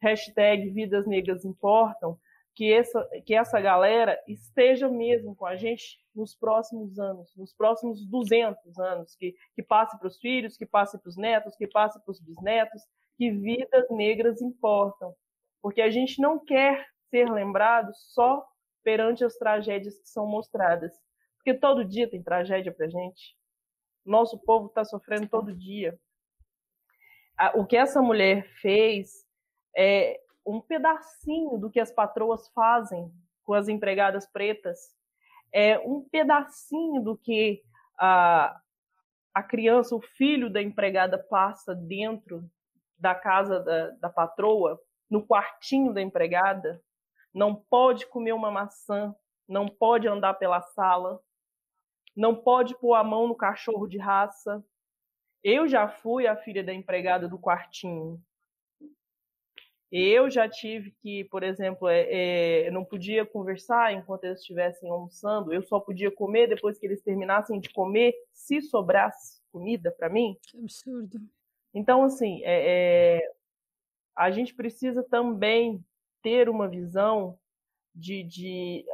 hashtag Vidas Negras Importam, que essa, que essa galera esteja mesmo com a gente nos próximos anos, nos próximos 200 anos, que, que passe para os filhos, que passe para os netos, que passe para os bisnetos, que vidas negras importam. Porque a gente não quer ser lembrado só perante as tragédias que são mostradas. Porque todo dia tem tragédia para gente. Nosso povo está sofrendo todo dia. O que essa mulher fez é um pedacinho do que as patroas fazem com as empregadas pretas, é um pedacinho do que a, a criança, o filho da empregada passa dentro da casa da, da patroa, no quartinho da empregada, não pode comer uma maçã, não pode andar pela sala, não pode pôr a mão no cachorro de raça. Eu já fui a filha da empregada do quartinho. Eu já tive que, por exemplo, é, é, não podia conversar enquanto eles estivessem almoçando, eu só podia comer depois que eles terminassem de comer, se sobrasse comida para mim. Que absurdo. Então, assim, é, é, a gente precisa também ter uma visão de, de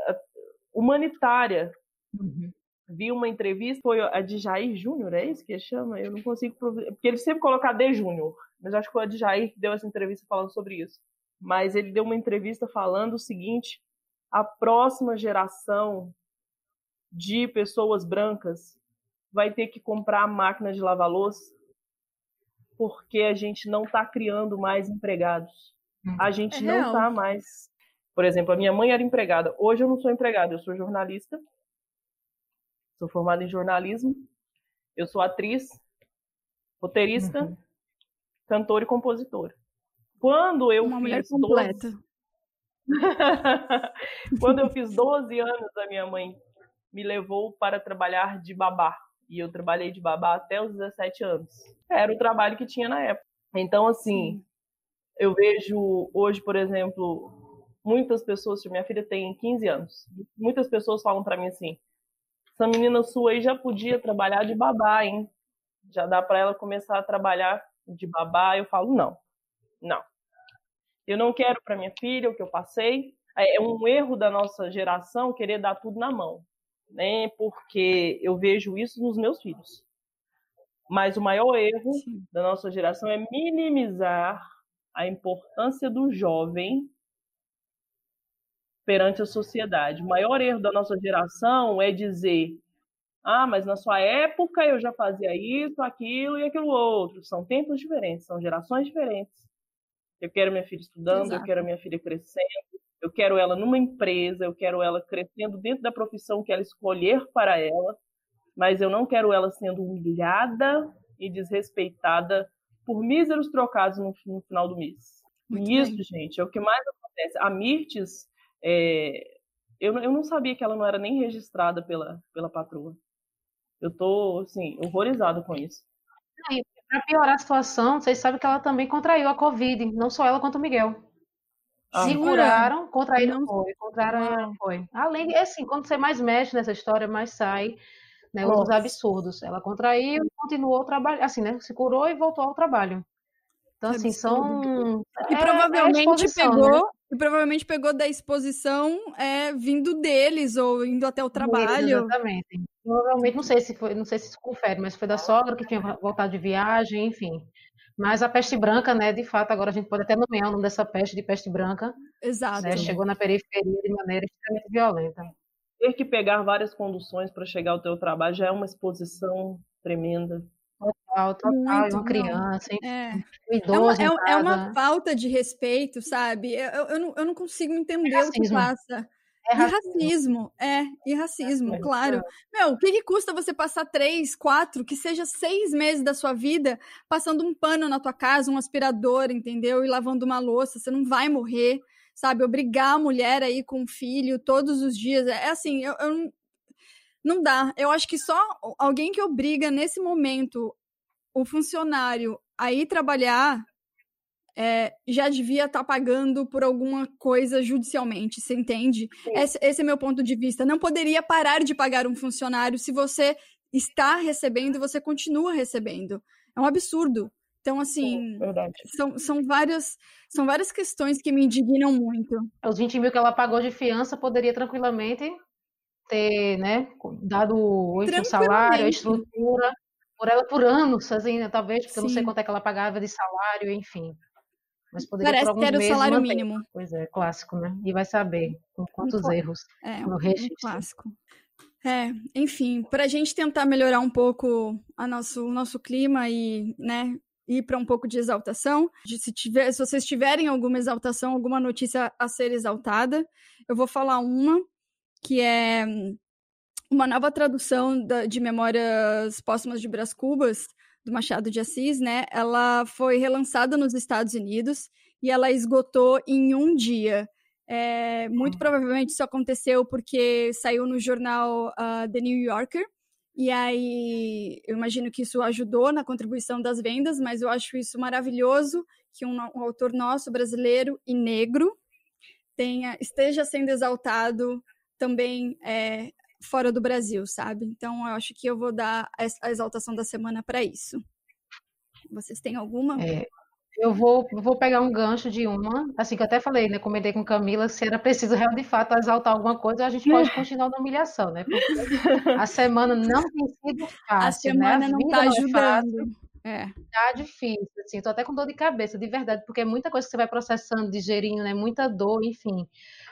humanitária. Uhum. Vi uma entrevista, foi a de Jair Júnior, é isso que chama? Eu não consigo. Porque ele sempre coloca de Júnior, mas acho que foi a de Jair que deu essa entrevista falando sobre isso. Mas ele deu uma entrevista falando o seguinte: a próxima geração de pessoas brancas vai ter que comprar máquina de lavar louça porque a gente não está criando mais empregados. A uhum. gente é não está mais. Por exemplo, a minha mãe era empregada. Hoje eu não sou empregada, eu sou jornalista. Sou formada em jornalismo. Eu sou atriz, roteirista, uhum. Cantora e compositora. Quando eu Uma fiz mulher completa. 12... Quando eu fiz 12 anos, a minha mãe me levou para trabalhar de babá. E eu trabalhei de babá até os 17 anos. Era o trabalho que tinha na época. Então, assim, eu vejo hoje, por exemplo, muitas pessoas, minha filha tem 15 anos, muitas pessoas falam para mim assim: essa menina sua aí já podia trabalhar de babá, hein? Já dá para ela começar a trabalhar de babá. Eu falo: não, não. Eu não quero para minha filha o que eu passei. É um erro da nossa geração querer dar tudo na mão né? Porque eu vejo isso nos meus filhos. Mas o maior erro Sim. da nossa geração é minimizar a importância do jovem perante a sociedade. O maior erro da nossa geração é dizer: ah, mas na sua época eu já fazia isso, aquilo e aquilo outro. São tempos diferentes, são gerações diferentes. Eu quero minha filha estudando, Exato. eu quero minha filha crescendo, eu quero ela numa empresa, eu quero ela crescendo dentro da profissão que ela escolher para ela, mas eu não quero ela sendo humilhada e desrespeitada por míseros trocados no, no final do mês. Muito e isso, bem. gente, é o que mais acontece. A Mirtes, é, eu, eu não sabia que ela não era nem registrada pela, pela patroa. Eu tô, assim, horrorizado com isso. Para piorar a situação, vocês sabem que ela também contraiu a Covid, não só ela quanto o Miguel. Ah, se curaram, contraíram não foi, contraíram não foi. Além, é assim, quando você mais mexe nessa história, mais sai né, os absurdos. Ela contraiu e continuou trabalhando, assim, né? Se curou e voltou ao trabalho. Então, assim, são. E é, provavelmente é pegou. Né? E provavelmente pegou da exposição é, vindo deles ou indo até o trabalho. exatamente. Provavelmente, não sei se foi, não sei se isso confere, mas foi da sogra que tinha voltado de viagem, enfim. Mas a peste branca, né, de fato, agora a gente pode até nomear o nome dessa peste de peste branca. Exato. Né, chegou na periferia de maneira extremamente violenta. Ter que pegar várias conduções para chegar ao teu trabalho já é uma exposição tremenda. Total, total. Muito, uma criança, é. um idoso. É uma, é, é uma, falta de respeito, sabe? Eu, eu, não, eu não consigo entender é o que passa. É racismo. E racismo, é, e racismo, é, claro. Meu, o que, que, custa você passar três, quatro, que seja seis meses da sua vida passando um pano na tua casa, um aspirador, entendeu? E lavando uma louça, você não vai morrer, sabe? Obrigar a mulher aí com o filho todos os dias. É, é assim, eu, eu não dá. Eu acho que só alguém que obriga nesse momento o funcionário a ir trabalhar é, já devia estar tá pagando por alguma coisa judicialmente, você entende? Esse, esse, é meu ponto de vista. Não poderia parar de pagar um funcionário se você está recebendo, você continua recebendo. É um absurdo. Então, assim, são, são, várias, são várias questões que me indignam muito. Os 20 mil que ela pagou de fiança poderia tranquilamente ter, né, dado o salário, a estrutura, por ela por anos, assim, talvez, porque Sim. eu não sei quanto é que ela pagava de salário, enfim. Mas poderia Parece por que era o salário manter. mínimo. Pois é, clássico, né? E vai saber com quantos um, erros é, no registro. Um clássico. É, enfim, para a gente tentar melhorar um pouco a nosso, o nosso clima e, né, ir para um pouco de exaltação, de se, tiver, se vocês tiverem alguma exaltação, alguma notícia a ser exaltada, eu vou falar uma que é uma nova tradução da, de Memórias Póstumas de Brás Cubas, do Machado de Assis, né? Ela foi relançada nos Estados Unidos e ela esgotou em um dia. É, muito hum. provavelmente isso aconteceu porque saiu no jornal uh, The New Yorker. E aí, eu imagino que isso ajudou na contribuição das vendas, mas eu acho isso maravilhoso que um, um autor nosso, brasileiro e negro, tenha, esteja sendo exaltado também é, fora do Brasil, sabe? Então, eu acho que eu vou dar a exaltação da semana para isso. Vocês têm alguma? É, eu vou, vou pegar um gancho de uma, assim que eu até falei, né? Comentei com Camila, se era preciso de fato exaltar alguma coisa, a gente pode continuar na humilhação, né? Porque a semana não tem sido fácil. A né? semana né? não está ajudando. É. Tá difícil, assim, tô até com dor de cabeça, de verdade, porque é muita coisa que você vai processando, digerindo, né? Muita dor, enfim.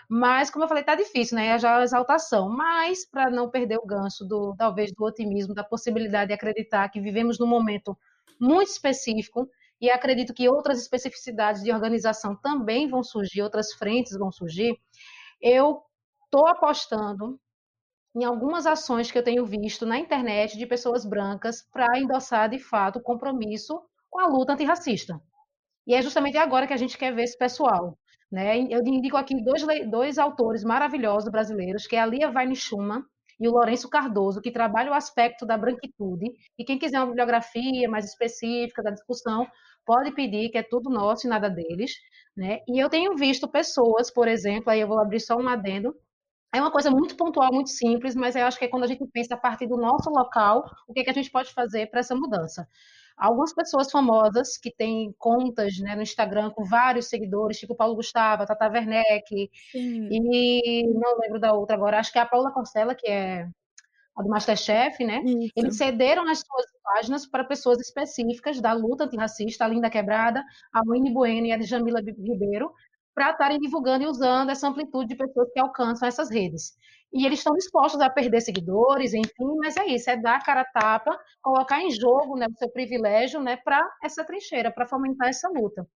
Mas, como eu falei, tá difícil, né? Já a exaltação. Mas, para não perder o gancho do, talvez, do otimismo, da possibilidade de acreditar que vivemos num momento muito específico, e acredito que outras especificidades de organização também vão surgir, outras frentes vão surgir. Eu estou apostando em algumas ações que eu tenho visto na internet de pessoas brancas para endossar de fato o compromisso com a luta antirracista. E é justamente agora que a gente quer ver esse pessoal. Né? Eu indico aqui dois, dois autores maravilhosos brasileiros, que é a Lia Weinschuma e o Lourenço Cardoso, que trabalham o aspecto da branquitude. E quem quiser uma bibliografia mais específica da discussão, pode pedir, que é tudo nosso e nada deles. Né? E eu tenho visto pessoas, por exemplo, aí eu vou abrir só um adendo, é uma coisa muito pontual, muito simples, mas eu acho que é quando a gente pensa a partir do nosso local, o que, é que a gente pode fazer para essa mudança. Algumas pessoas famosas que têm contas né, no Instagram com vários seguidores, tipo Paulo Gustavo, Tata Werneck, Sim. e não lembro da outra agora, acho que é a Paula Constela, que é a do Masterchef, né? Isso. Eles cederam as suas páginas para pessoas específicas da luta antirracista, a Linda Quebrada, a Winnie Bueno e a Jamila Ribeiro, para estarem divulgando e usando essa amplitude de pessoas que alcançam essas redes. E eles estão dispostos a perder seguidores, enfim, mas é isso, é dar a cara a tapa, colocar em jogo né, o seu privilégio né, para essa trincheira, para fomentar essa luta.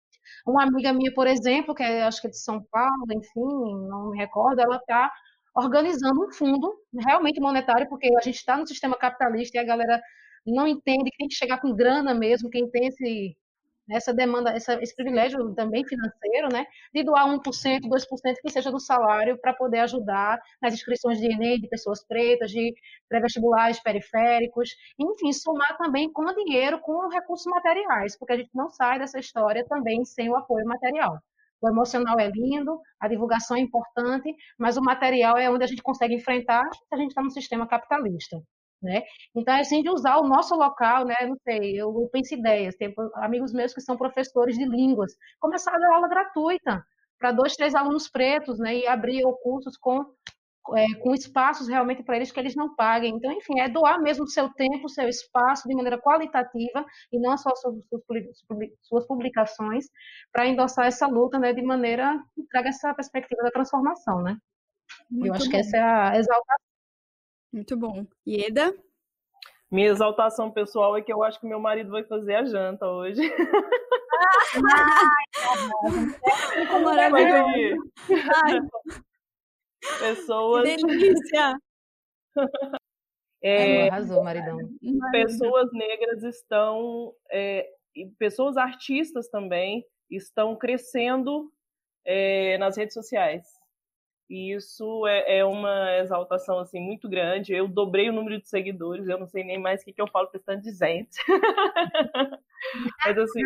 Uma amiga minha, por exemplo, que é, acho que é de São Paulo, enfim, não me recordo, ela está organizando um fundo realmente monetário, porque a gente está no sistema capitalista e a galera não entende que tem que chegar com grana mesmo, quem tem esse, essa demanda, essa, esse privilégio também financeiro, né, de doar 1%, 2% que seja do salário para poder ajudar nas inscrições de Enem de pessoas pretas, de pré-vestibulares periféricos, enfim, somar também com dinheiro, com recursos materiais, porque a gente não sai dessa história também sem o apoio material. O emocional é lindo, a divulgação é importante, mas o material é onde a gente consegue enfrentar se a gente está no sistema capitalista né? Então, é assim, de usar o nosso local, né? Não sei, eu penso ideias. Tem amigos meus que são professores de línguas, começar a dar aula gratuita para dois, três alunos pretos, né? E abrir cursos com é, com espaços realmente para eles que eles não paguem. Então, enfim, é doar mesmo seu tempo, seu espaço de maneira qualitativa e não só suas, suas publicações para endossar essa luta, né, de maneira que traga essa perspectiva da transformação, né? Muito Eu acho que essa é a exaltação muito bom. Ieda? Minha exaltação pessoal é que eu acho que meu marido vai fazer a janta hoje. Ai, que maravilhoso. Pessoas. Que delícia! É, arrasou, maridão. Pessoas negras estão, é, pessoas artistas também estão crescendo é, nas redes sociais. E isso é, é, uma exaltação assim muito grande. Eu dobrei o número de seguidores, eu não sei nem mais o que, que eu falo para tanto de gente. Mas assim,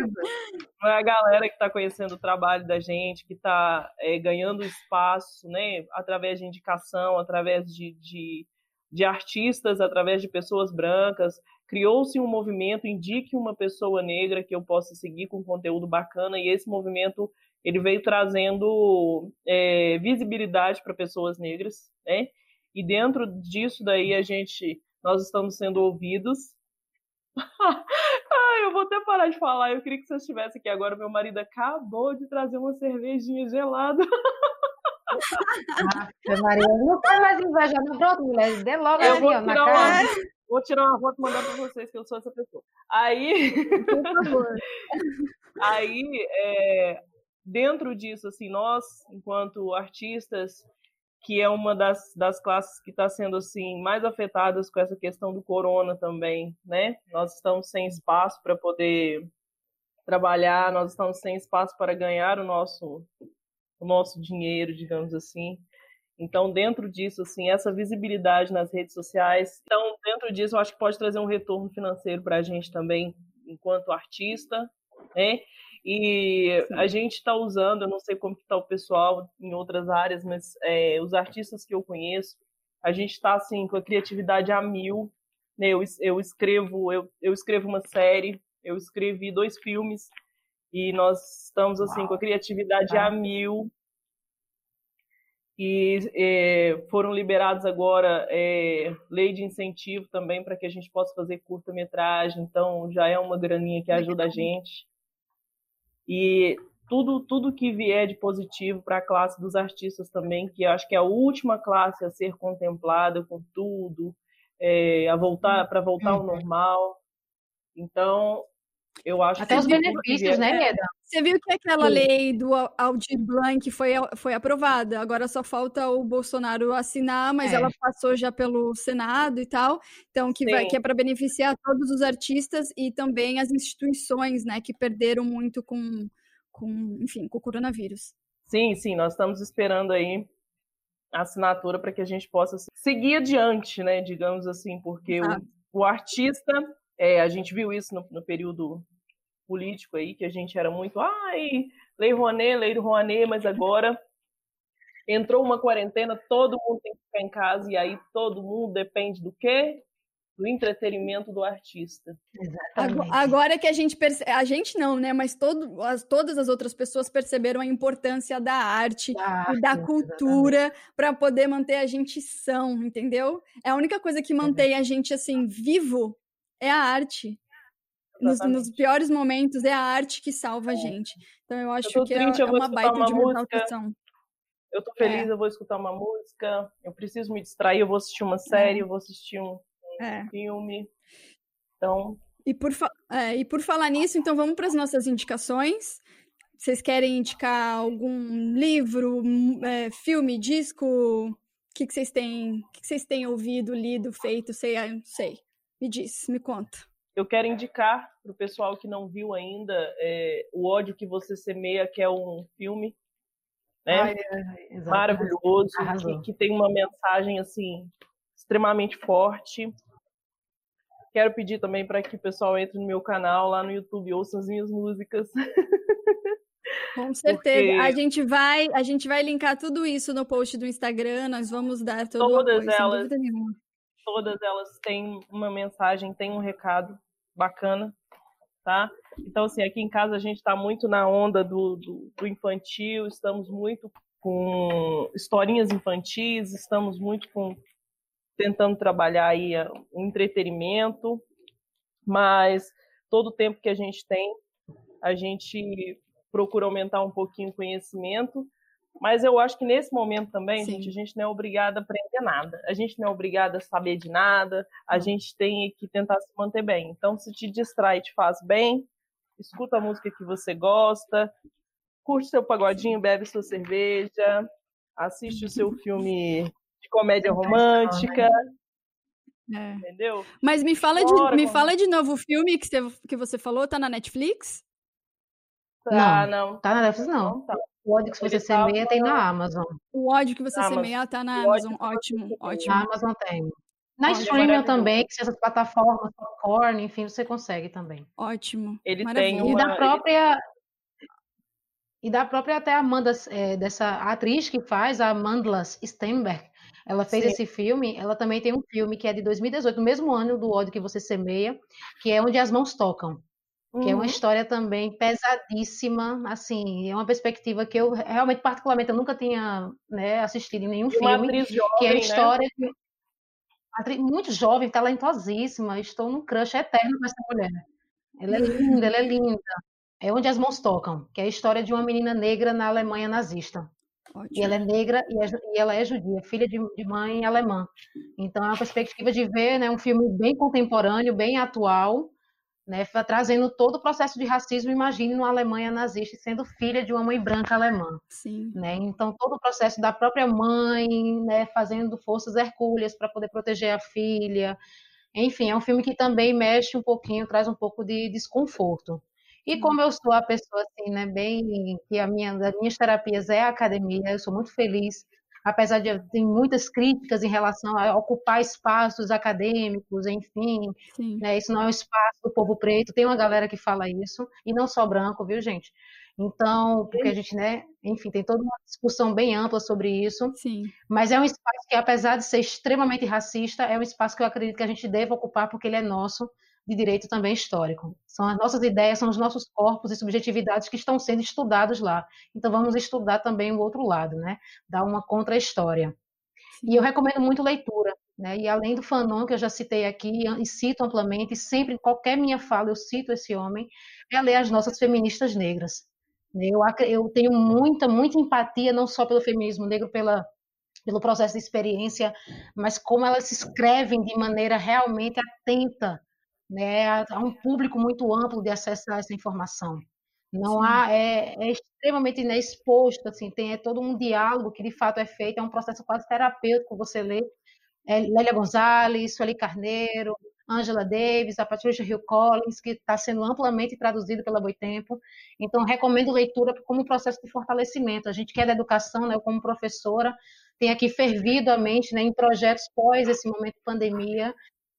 a galera que está conhecendo o trabalho da gente, que está é, ganhando espaço, né, através de indicação, através de, de, de artistas, através de pessoas brancas. Criou-se um movimento, indique uma pessoa negra que eu possa seguir com conteúdo bacana, e esse movimento ele veio trazendo é, visibilidade para pessoas negras, né? E dentro disso daí a gente, nós estamos sendo ouvidos. Ai, eu vou até parar de falar. Eu queria que você estivesse aqui agora. Meu marido acabou de trazer uma cervejinha gelada. Ah, Maria, não tem mais inveja, não. Pronto, mulher, dê logo Eu ali, vou ó, na tirar, cara. uma, vou tirar uma foto e mandar para vocês, que eu sou essa pessoa. Aí, Por favor. aí é, dentro disso, assim, nós, enquanto artistas, que é uma das, das classes que está sendo assim mais afetadas com essa questão do corona também, né? Nós estamos sem espaço para poder trabalhar, nós estamos sem espaço para ganhar o nosso o nosso dinheiro, digamos assim. Então, dentro disso, assim, essa visibilidade nas redes sociais, então dentro disso, eu acho que pode trazer um retorno financeiro para a gente também, enquanto artista, né? E a gente está usando, eu não sei como está o pessoal em outras áreas, mas é, os artistas que eu conheço, a gente está assim com a criatividade a mil. Né? Eu, eu escrevo, eu, eu escrevo uma série, eu escrevi dois filmes e nós estamos assim Uau. com a criatividade ah. a mil. E é, foram liberados agora é, lei de incentivo também para que a gente possa fazer curta-metragem, então já é uma graninha que ajuda a gente. E tudo, tudo que vier de positivo para a classe dos artistas também, que acho que é a última classe a ser contemplada com tudo, é, a voltar para voltar ao normal. Então, eu acho Até que os benefícios, né, Leda? Você viu que aquela lei do Aldir Blanc foi, foi aprovada, agora só falta o Bolsonaro assinar, mas é. ela passou já pelo Senado e tal, então que, vai, que é para beneficiar todos os artistas e também as instituições, né, que perderam muito com, com enfim, com o coronavírus. Sim, sim, nós estamos esperando aí a assinatura para que a gente possa seguir adiante, né, digamos assim, porque o, o artista, é, a gente viu isso no, no período político aí, que a gente era muito, ai, lei Rouanet, lei do Rouanet, mas agora entrou uma quarentena, todo mundo tem que ficar em casa, e aí todo mundo depende do quê? Do entretenimento do artista. Exatamente. Agora que a gente percebe, a gente não, né? Mas todo, as, todas as outras pessoas perceberam a importância da arte ah, e da cultura para poder manter a gente são, entendeu? É a única coisa que mantém a gente assim vivo é a arte nos, nos, piores momentos é a arte que salva a gente. Então eu acho eu que triste, é, é uma baita uma de uma exaltação. Eu tô feliz, é. eu vou escutar uma música, eu preciso me distrair, eu vou assistir uma série, é. eu vou assistir um, um é. filme. Então. E por, é, e por falar nisso, então vamos para as nossas indicações. Vocês querem indicar algum livro, é, filme, disco? O que, que vocês têm? O que, que vocês têm ouvido, lido, feito? Sei, sei. Me diz, me conta eu quero indicar para o pessoal que não viu ainda é, O ódio que você semeia, que é um filme né? Ai, é, maravilhoso, que, que, tem uma mensagem assim extremamente forte. Quero pedir também para que o pessoal entre no meu canal lá no YouTube, ouça as minhas músicas. Com certeza. Porque... A gente vai, a gente vai linkar tudo isso no post do Instagram, nós vamos dar todo todas o apoio, elas, Todas elas têm uma mensagem, têm um recado bacana, tá? Então, assim, aqui em casa a gente está muito na onda do, do, do, infantil, estamos muito com historinhas infantis, estamos muito com tentando trabalhar aí o entretenimento, mas todo o tempo que a gente tem, a gente procura aumentar um pouquinho o conhecimento mas eu acho que nesse momento também, gente, a gente não é obrigada a aprender nada. A gente não é obrigada a saber de nada. A gente tem que tentar se manter bem. Então, se te distrai e te faz bem, escuta a música que você gosta, curte seu pagodinho, bebe sua cerveja, assiste o seu filme de comédia romântica. É. Entendeu? Mas me fala, de, me fala de novo o filme que você, que você falou, tá na Netflix? Tá, não, não. Tá na Netflix, não. não tá. O ódio que você semeia tem na Amazon. O ódio que você Amazon. semeia tá na Amazon. Ótimo, ótimo. Na Amazon tem. Na streaming também, que essas plataformas, popcorn, enfim, você consegue também. Ótimo. Ele Maravilha. tem uma... E da própria... E da própria até Amanda, é, dessa atriz que faz, a Amanda Stenberg, ela fez Sim. esse filme, ela também tem um filme que é de 2018, no mesmo ano do ódio que você semeia, que é Onde as Mãos Tocam que é uma uhum. história também pesadíssima, assim, é uma perspectiva que eu realmente, particularmente, eu nunca tinha né, assistido em nenhum filme, jovem, que é a né? história né? atriz, muito jovem, talentosíssima, estou num crush eterno com essa mulher. Ela é linda, ela é linda. É onde as mãos tocam, que é a história de uma menina negra na Alemanha nazista. Ótimo. E ela é negra e, é, e, ela é judia, filha de, de, mãe alemã. Então é uma perspectiva de ver né, um filme bem contemporâneo, bem atual, né, trazendo todo o processo de racismo, imagine numa Alemanha nazista sendo filha de uma mãe branca alemã. Sim. Né? Então todo o processo da própria mãe, né, fazendo forças hercúleas para poder proteger a filha. Enfim, é um filme que também mexe um pouquinho, traz um pouco de desconforto. E como eu sou a pessoa assim, né, bem que a minha das minhas terapias é a academia, eu sou muito feliz, apesar de ter muitas críticas em relação a ocupar espaços acadêmicos, enfim, né, isso não é um espaço do povo preto, tem uma galera que fala isso, e não só branco, viu, gente? Então, porque a gente, né, enfim, tem toda uma discussão bem ampla sobre isso. Sim. Mas é um espaço que, apesar de ser extremamente racista, é um espaço que eu acredito que a gente deve ocupar porque ele é nosso de direito também histórico. São as nossas ideias, são os nossos corpos e subjetividades que estão sendo estudados lá. Então vamos estudar também o outro lado, né? Dar uma contra-história. E eu recomendo muito leitura, né? E além do Fanon, que eu já citei aqui e cito amplamente, sempre em qualquer minha fala eu cito esse homem, é ler as nossas feministas negras. Eu, eu tenho muita, muita empatia, não só pelo feminismo negro, pela, pelo processo de experiência, mas como elas se escrevem de maneira realmente atenta né, a um público muito amplo de acesso a essa informação. Não Sim. há, é, é, extremamente né, exposto, assim, tem é todo um diálogo que de fato é feito, é um processo quase terapêutico você lê. É, Lélia Gonzalez, Sueli Carneiro, Angela Davis, a Patricia Hill Collins, que está sendo amplamente traduzido pela Boitempo. Então, recomendo leitura como um processo de fortalecimento. A gente que é da educação, né, eu como professora, tem aqui fervido a mente né, em projetos pós esse momento de pandemia,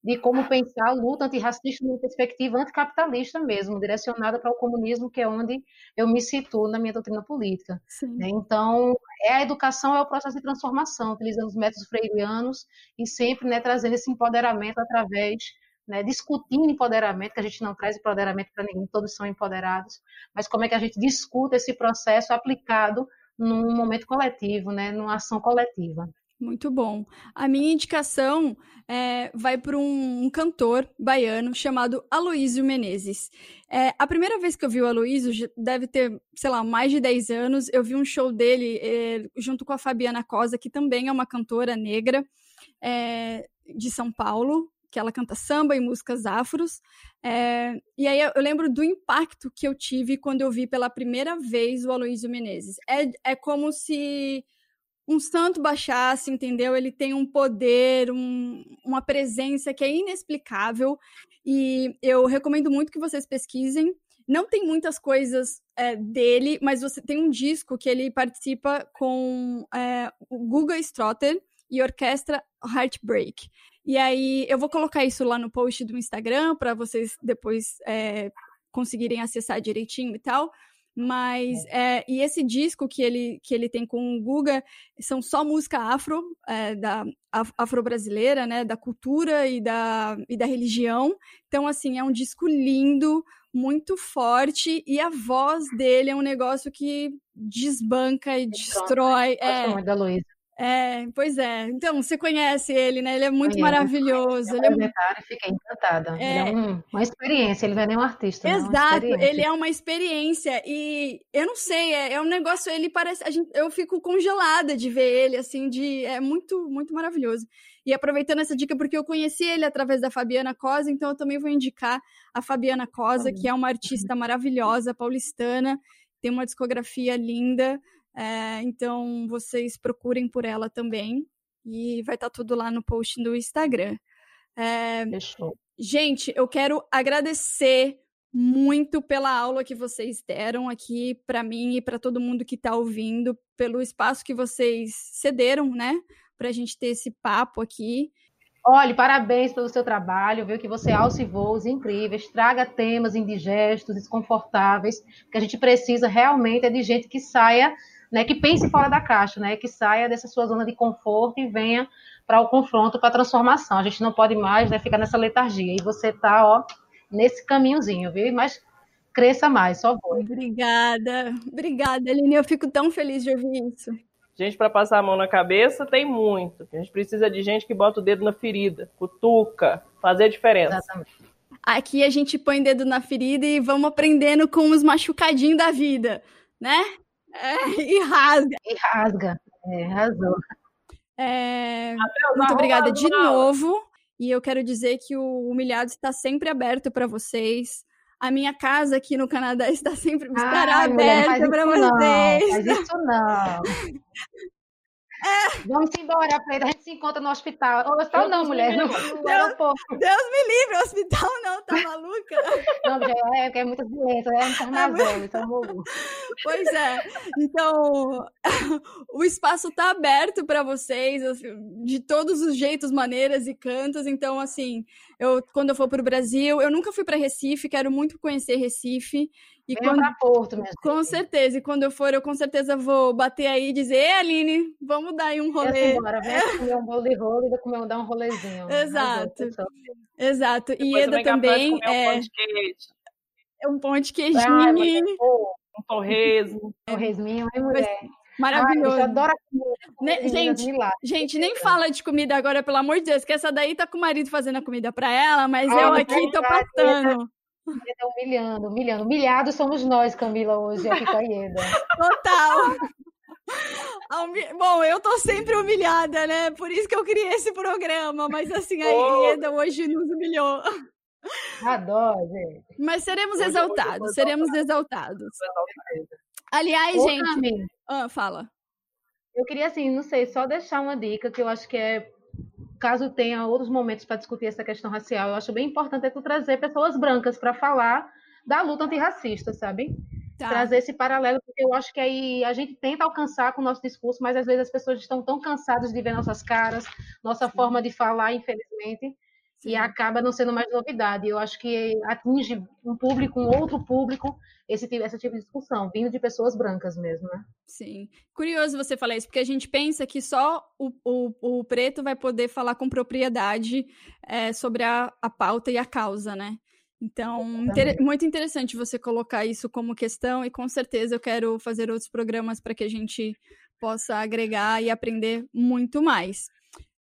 de como pensar a luta antirracista numa perspectiva anticapitalista mesmo, direcionada para o comunismo, que é onde eu me situo na minha doutrina política. Né? Então, é a educação é o processo de transformação, utilizando os métodos freirianos e sempre né, trazendo esse empoderamento através, né, discutindo empoderamento, que a gente não traz empoderamento para ninguém, todos são empoderados, mas como é que a gente discuta esse processo aplicado num momento coletivo, né, numa ação coletiva. Muito bom. A minha indicação é, vai para um, um, cantor baiano chamado Aloísio Menezes. É, a primeira vez que eu vi o Aloísio deve ter, sei lá, mais de 10 anos. Eu vi um show dele é, junto com a Fabiana Cosa, que também é uma cantora negra é, de São Paulo, que ela canta samba e músicas afros. É, e aí eu lembro do impacto que eu tive quando eu vi pela primeira vez o Aloísio Menezes. É, é como se um santo baixasse, entendeu? Ele tem um poder, um, uma presença que é inexplicável. E eu recomendo muito que vocês pesquisem. Não tem muitas coisas é, dele, mas você tem um disco que ele participa com é, o Guga Strotter e orquestra Heartbreak. E aí eu vou colocar isso lá no post do Instagram para vocês depois é, conseguirem acessar direitinho e tal. Mas, é. é, e esse disco que ele, que ele tem com o Guga são só música afro, é, da afro-brasileira, né, da cultura e da, e da religião. Então, assim, é um disco lindo, muito forte, e a voz dele é um negócio que desbanca e destrói. É, da Luísa. É, pois é. Então, você conhece ele, né? Ele é muito Conheço. maravilhoso. Ele é... fiquei encantada. É... Ele é um, uma experiência, ele não é nem um artista. Exato, é ele é uma experiência. E eu não sei, é, é um negócio, ele parece. Gente, eu fico congelada de ver ele, assim, de. É muito, muito maravilhoso. E aproveitando essa dica, porque eu conheci ele através da Fabiana Cosa, então eu também vou indicar a Fabiana Cosa, que é uma artista maravilhosa, paulistana, tem uma discografia linda. É, então vocês procurem por ela também. E vai estar tá tudo lá no post do Instagram. É, Fechou. Gente, eu quero agradecer muito pela aula que vocês deram aqui para mim e para todo mundo que está ouvindo, pelo espaço que vocês cederam, né, para a gente ter esse papo aqui. Olhe, parabéns pelo seu trabalho, viu que você alça voos incríveis, traga temas indigestos, desconfortáveis, que a gente precisa realmente é de gente que saia né, que pense fora da caixa, né, que saia dessa sua zona de conforto e venha para o confronto, para a transformação. A gente não pode mais né, ficar nessa letargia. E você está ó, nesse caminhozinho, viu? Mas cresça mais, só vou. Obrigada, obrigada, Aline. Eu fico tão feliz de ouvir isso. Gente, para passar a mão na cabeça, tem muito. A gente precisa de gente que bota o dedo na ferida, cutuca, fazer a diferença. Exatamente. Aqui a gente põe dedo na ferida e vamos aprendendo com os machucadinhos da vida, né? É, e rasga. E rasga. É, arrasou. É, muito obrigada de novo. E eu quero dizer que o Humilhado está sempre aberto para vocês. A minha casa aqui no Canadá está sempre estará Ai, aberta para Não, vocês. faz isso não. Vamos embora, Freida. A gente se encontra no hospital. Ou hospital não, mulher. Aeroporto. Deus me livre, hospital não, tá maluca? Não, já é, porque é muitas doenças, é muito armazém, então vou- Pois é. Então, o espaço tá aberto para vocês, assim, de todos os jeitos, maneiras e cantos. Então, assim, eu quando eu for pro Brasil, eu nunca fui para Recife, quero muito conhecer Recife. E Venha quando, para Porto, minha com gente. certeza, e quando eu for, eu com certeza vou bater aí e dizer, Ei, Aline, vamos dar aí um rolê. embora, venha comer um bolo de rolo e vou comer, dar um rolezinho. Exato. Pessoal. Exato. E Depois Eda vem capaz de também comer um é pão de queijo, um pão de Ai, queijinho é um torresmo. Um resminho, hein, mulher? Ai, maravilhoso. eu adoro. Né, Meninas, gente. Gente, nem fala de comida agora, pelo amor de Deus, que essa daí tá com o marido fazendo a comida pra ela, mas Ah, eu mas aqui tô vai, passando. Ieda humilhando, humilhando. Humilhados somos nós, Camila, hoje, aqui com a Ieda. Total. Bom, eu tô sempre humilhada, né? Por isso que eu criei esse programa, mas assim, a. Ieda hoje nos humilhou. Adoro, gente. Mas seremos Hoje eu exaltados, seremos exaltados. Aliás, Ô, gente. Ah, fala. eu queria, assim, não sei, só deixar uma dica que eu acho que é, caso tenha outros momentos para discutir essa questão racial, eu acho bem importante é tu trazer pessoas brancas para falar da luta antirracista, sabe? Tá. Trazer esse paralelo, porque eu acho que aí a gente tenta alcançar com o nosso discurso, mas às vezes as pessoas estão tão cansadas de ver nossas caras, nossa forma de falar, infelizmente, Sim. e acaba não sendo mais novidade. Eu acho que atinge um público, um outro público, esse, tipo- esse tipo de discussão, vindo de pessoas brancas mesmo, né? Sim. Curioso você falar isso, porque a gente pensa que só o, o, o preto vai poder falar com propriedade é, sobre a, a pauta e a causa, né? Então, inter- muito interessante você colocar isso como questão, e com certeza eu quero fazer outros programas para que a gente possa agregar e aprender muito mais.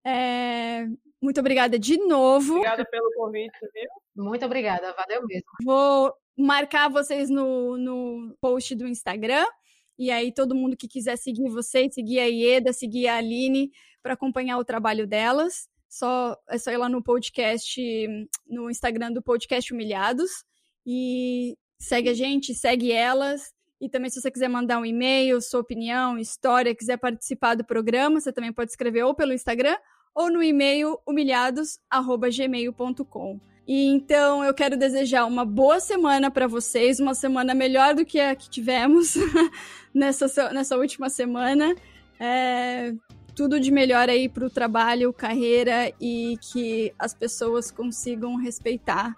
É, muito obrigada de novo. Obrigada pelo convite, viu? Muito obrigada, valeu mesmo. Vou marcar vocês no, no post do Instagram. E aí, todo mundo que quiser seguir vocês, seguir a Ieda, seguir a Aline, para acompanhar o trabalho delas, só, é só ir lá no podcast, no Instagram do Podcast Humilhados. E segue a gente, segue elas. E também, se você quiser mandar um e-mail, sua opinião, história, quiser participar do programa, você também pode escrever ou pelo Instagram ou no e-mail humilhados.gmail.com. E então eu quero desejar uma boa semana para vocês, uma semana melhor do que a que tivemos nessa, nessa última semana. É, tudo de melhor aí para o trabalho, carreira e que as pessoas consigam respeitar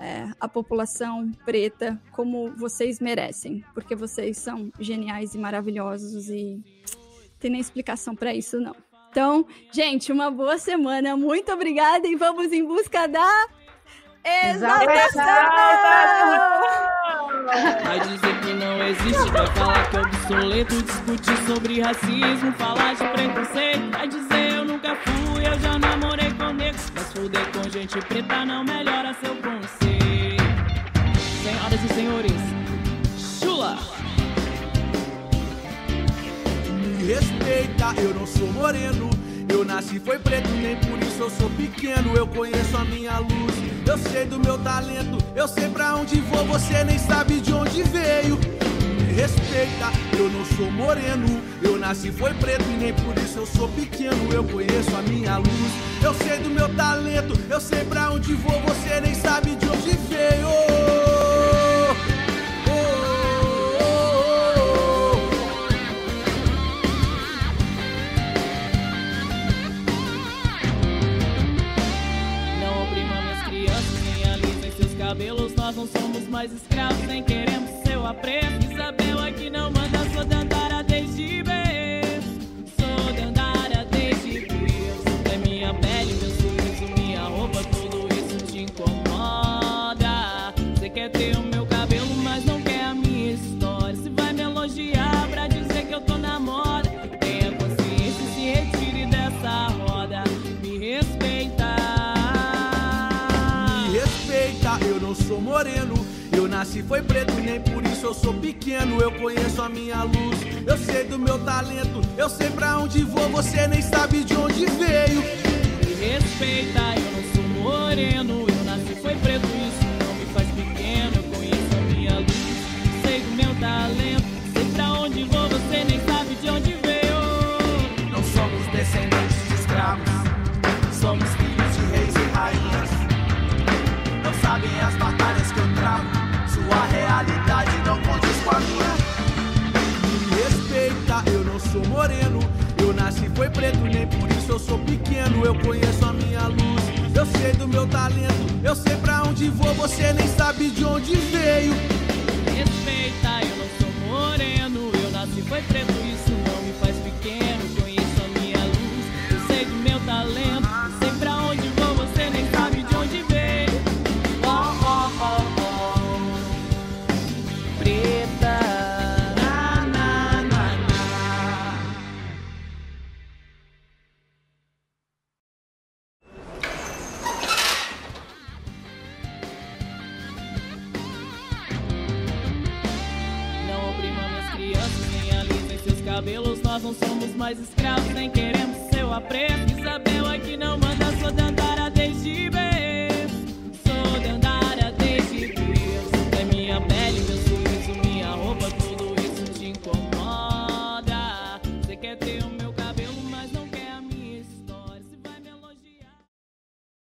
é, a população preta como vocês merecem, porque vocês são geniais e maravilhosos e tem nem explicação para isso não. Então, gente, uma boa semana, muito obrigada e vamos em busca da exaltação! Vai dizer que não existe, vai falar que é obsoleto Discutir sobre racismo, falar de preconceito. Vai dizer eu nunca fui, eu já namorei com negro Mas fuder com gente preta não melhora seu conceito. Senhoras e senhores, Respeita, eu não sou moreno. Eu nasci foi preto, nem por isso eu sou pequeno. Eu conheço a minha luz, eu sei do meu talento. Eu sei pra onde vou, você nem sabe de onde veio. Me respeita, eu não sou moreno. Eu nasci foi preto e nem por isso eu sou pequeno. Eu conheço a minha luz, eu sei do meu talento. Eu sei pra onde vou, você nem sabe de onde veio. Não somos mais escravos, nem queremos seu apreço foi preto, nem por isso eu sou pequeno. Eu conheço a minha luz, eu sei do meu talento. Eu sei pra onde vou, você nem sabe de onde veio. Me respeita, eu não sou moreno. Eu nasci foi preto, isso não me faz pequeno. Eu conheço a minha luz, sei do meu talento. Sei pra onde vou, você nem sabe de onde veio. Não somos descendentes de escravos, somos filhos de reis e rainhas. Sou moreno. Eu nasci foi preto, nem por isso eu sou pequeno. Eu conheço a minha luz, eu sei do meu talento. Eu sei pra onde vou, você nem sabe de onde veio. Respeita, eu não sou moreno. Eu nasci foi preto,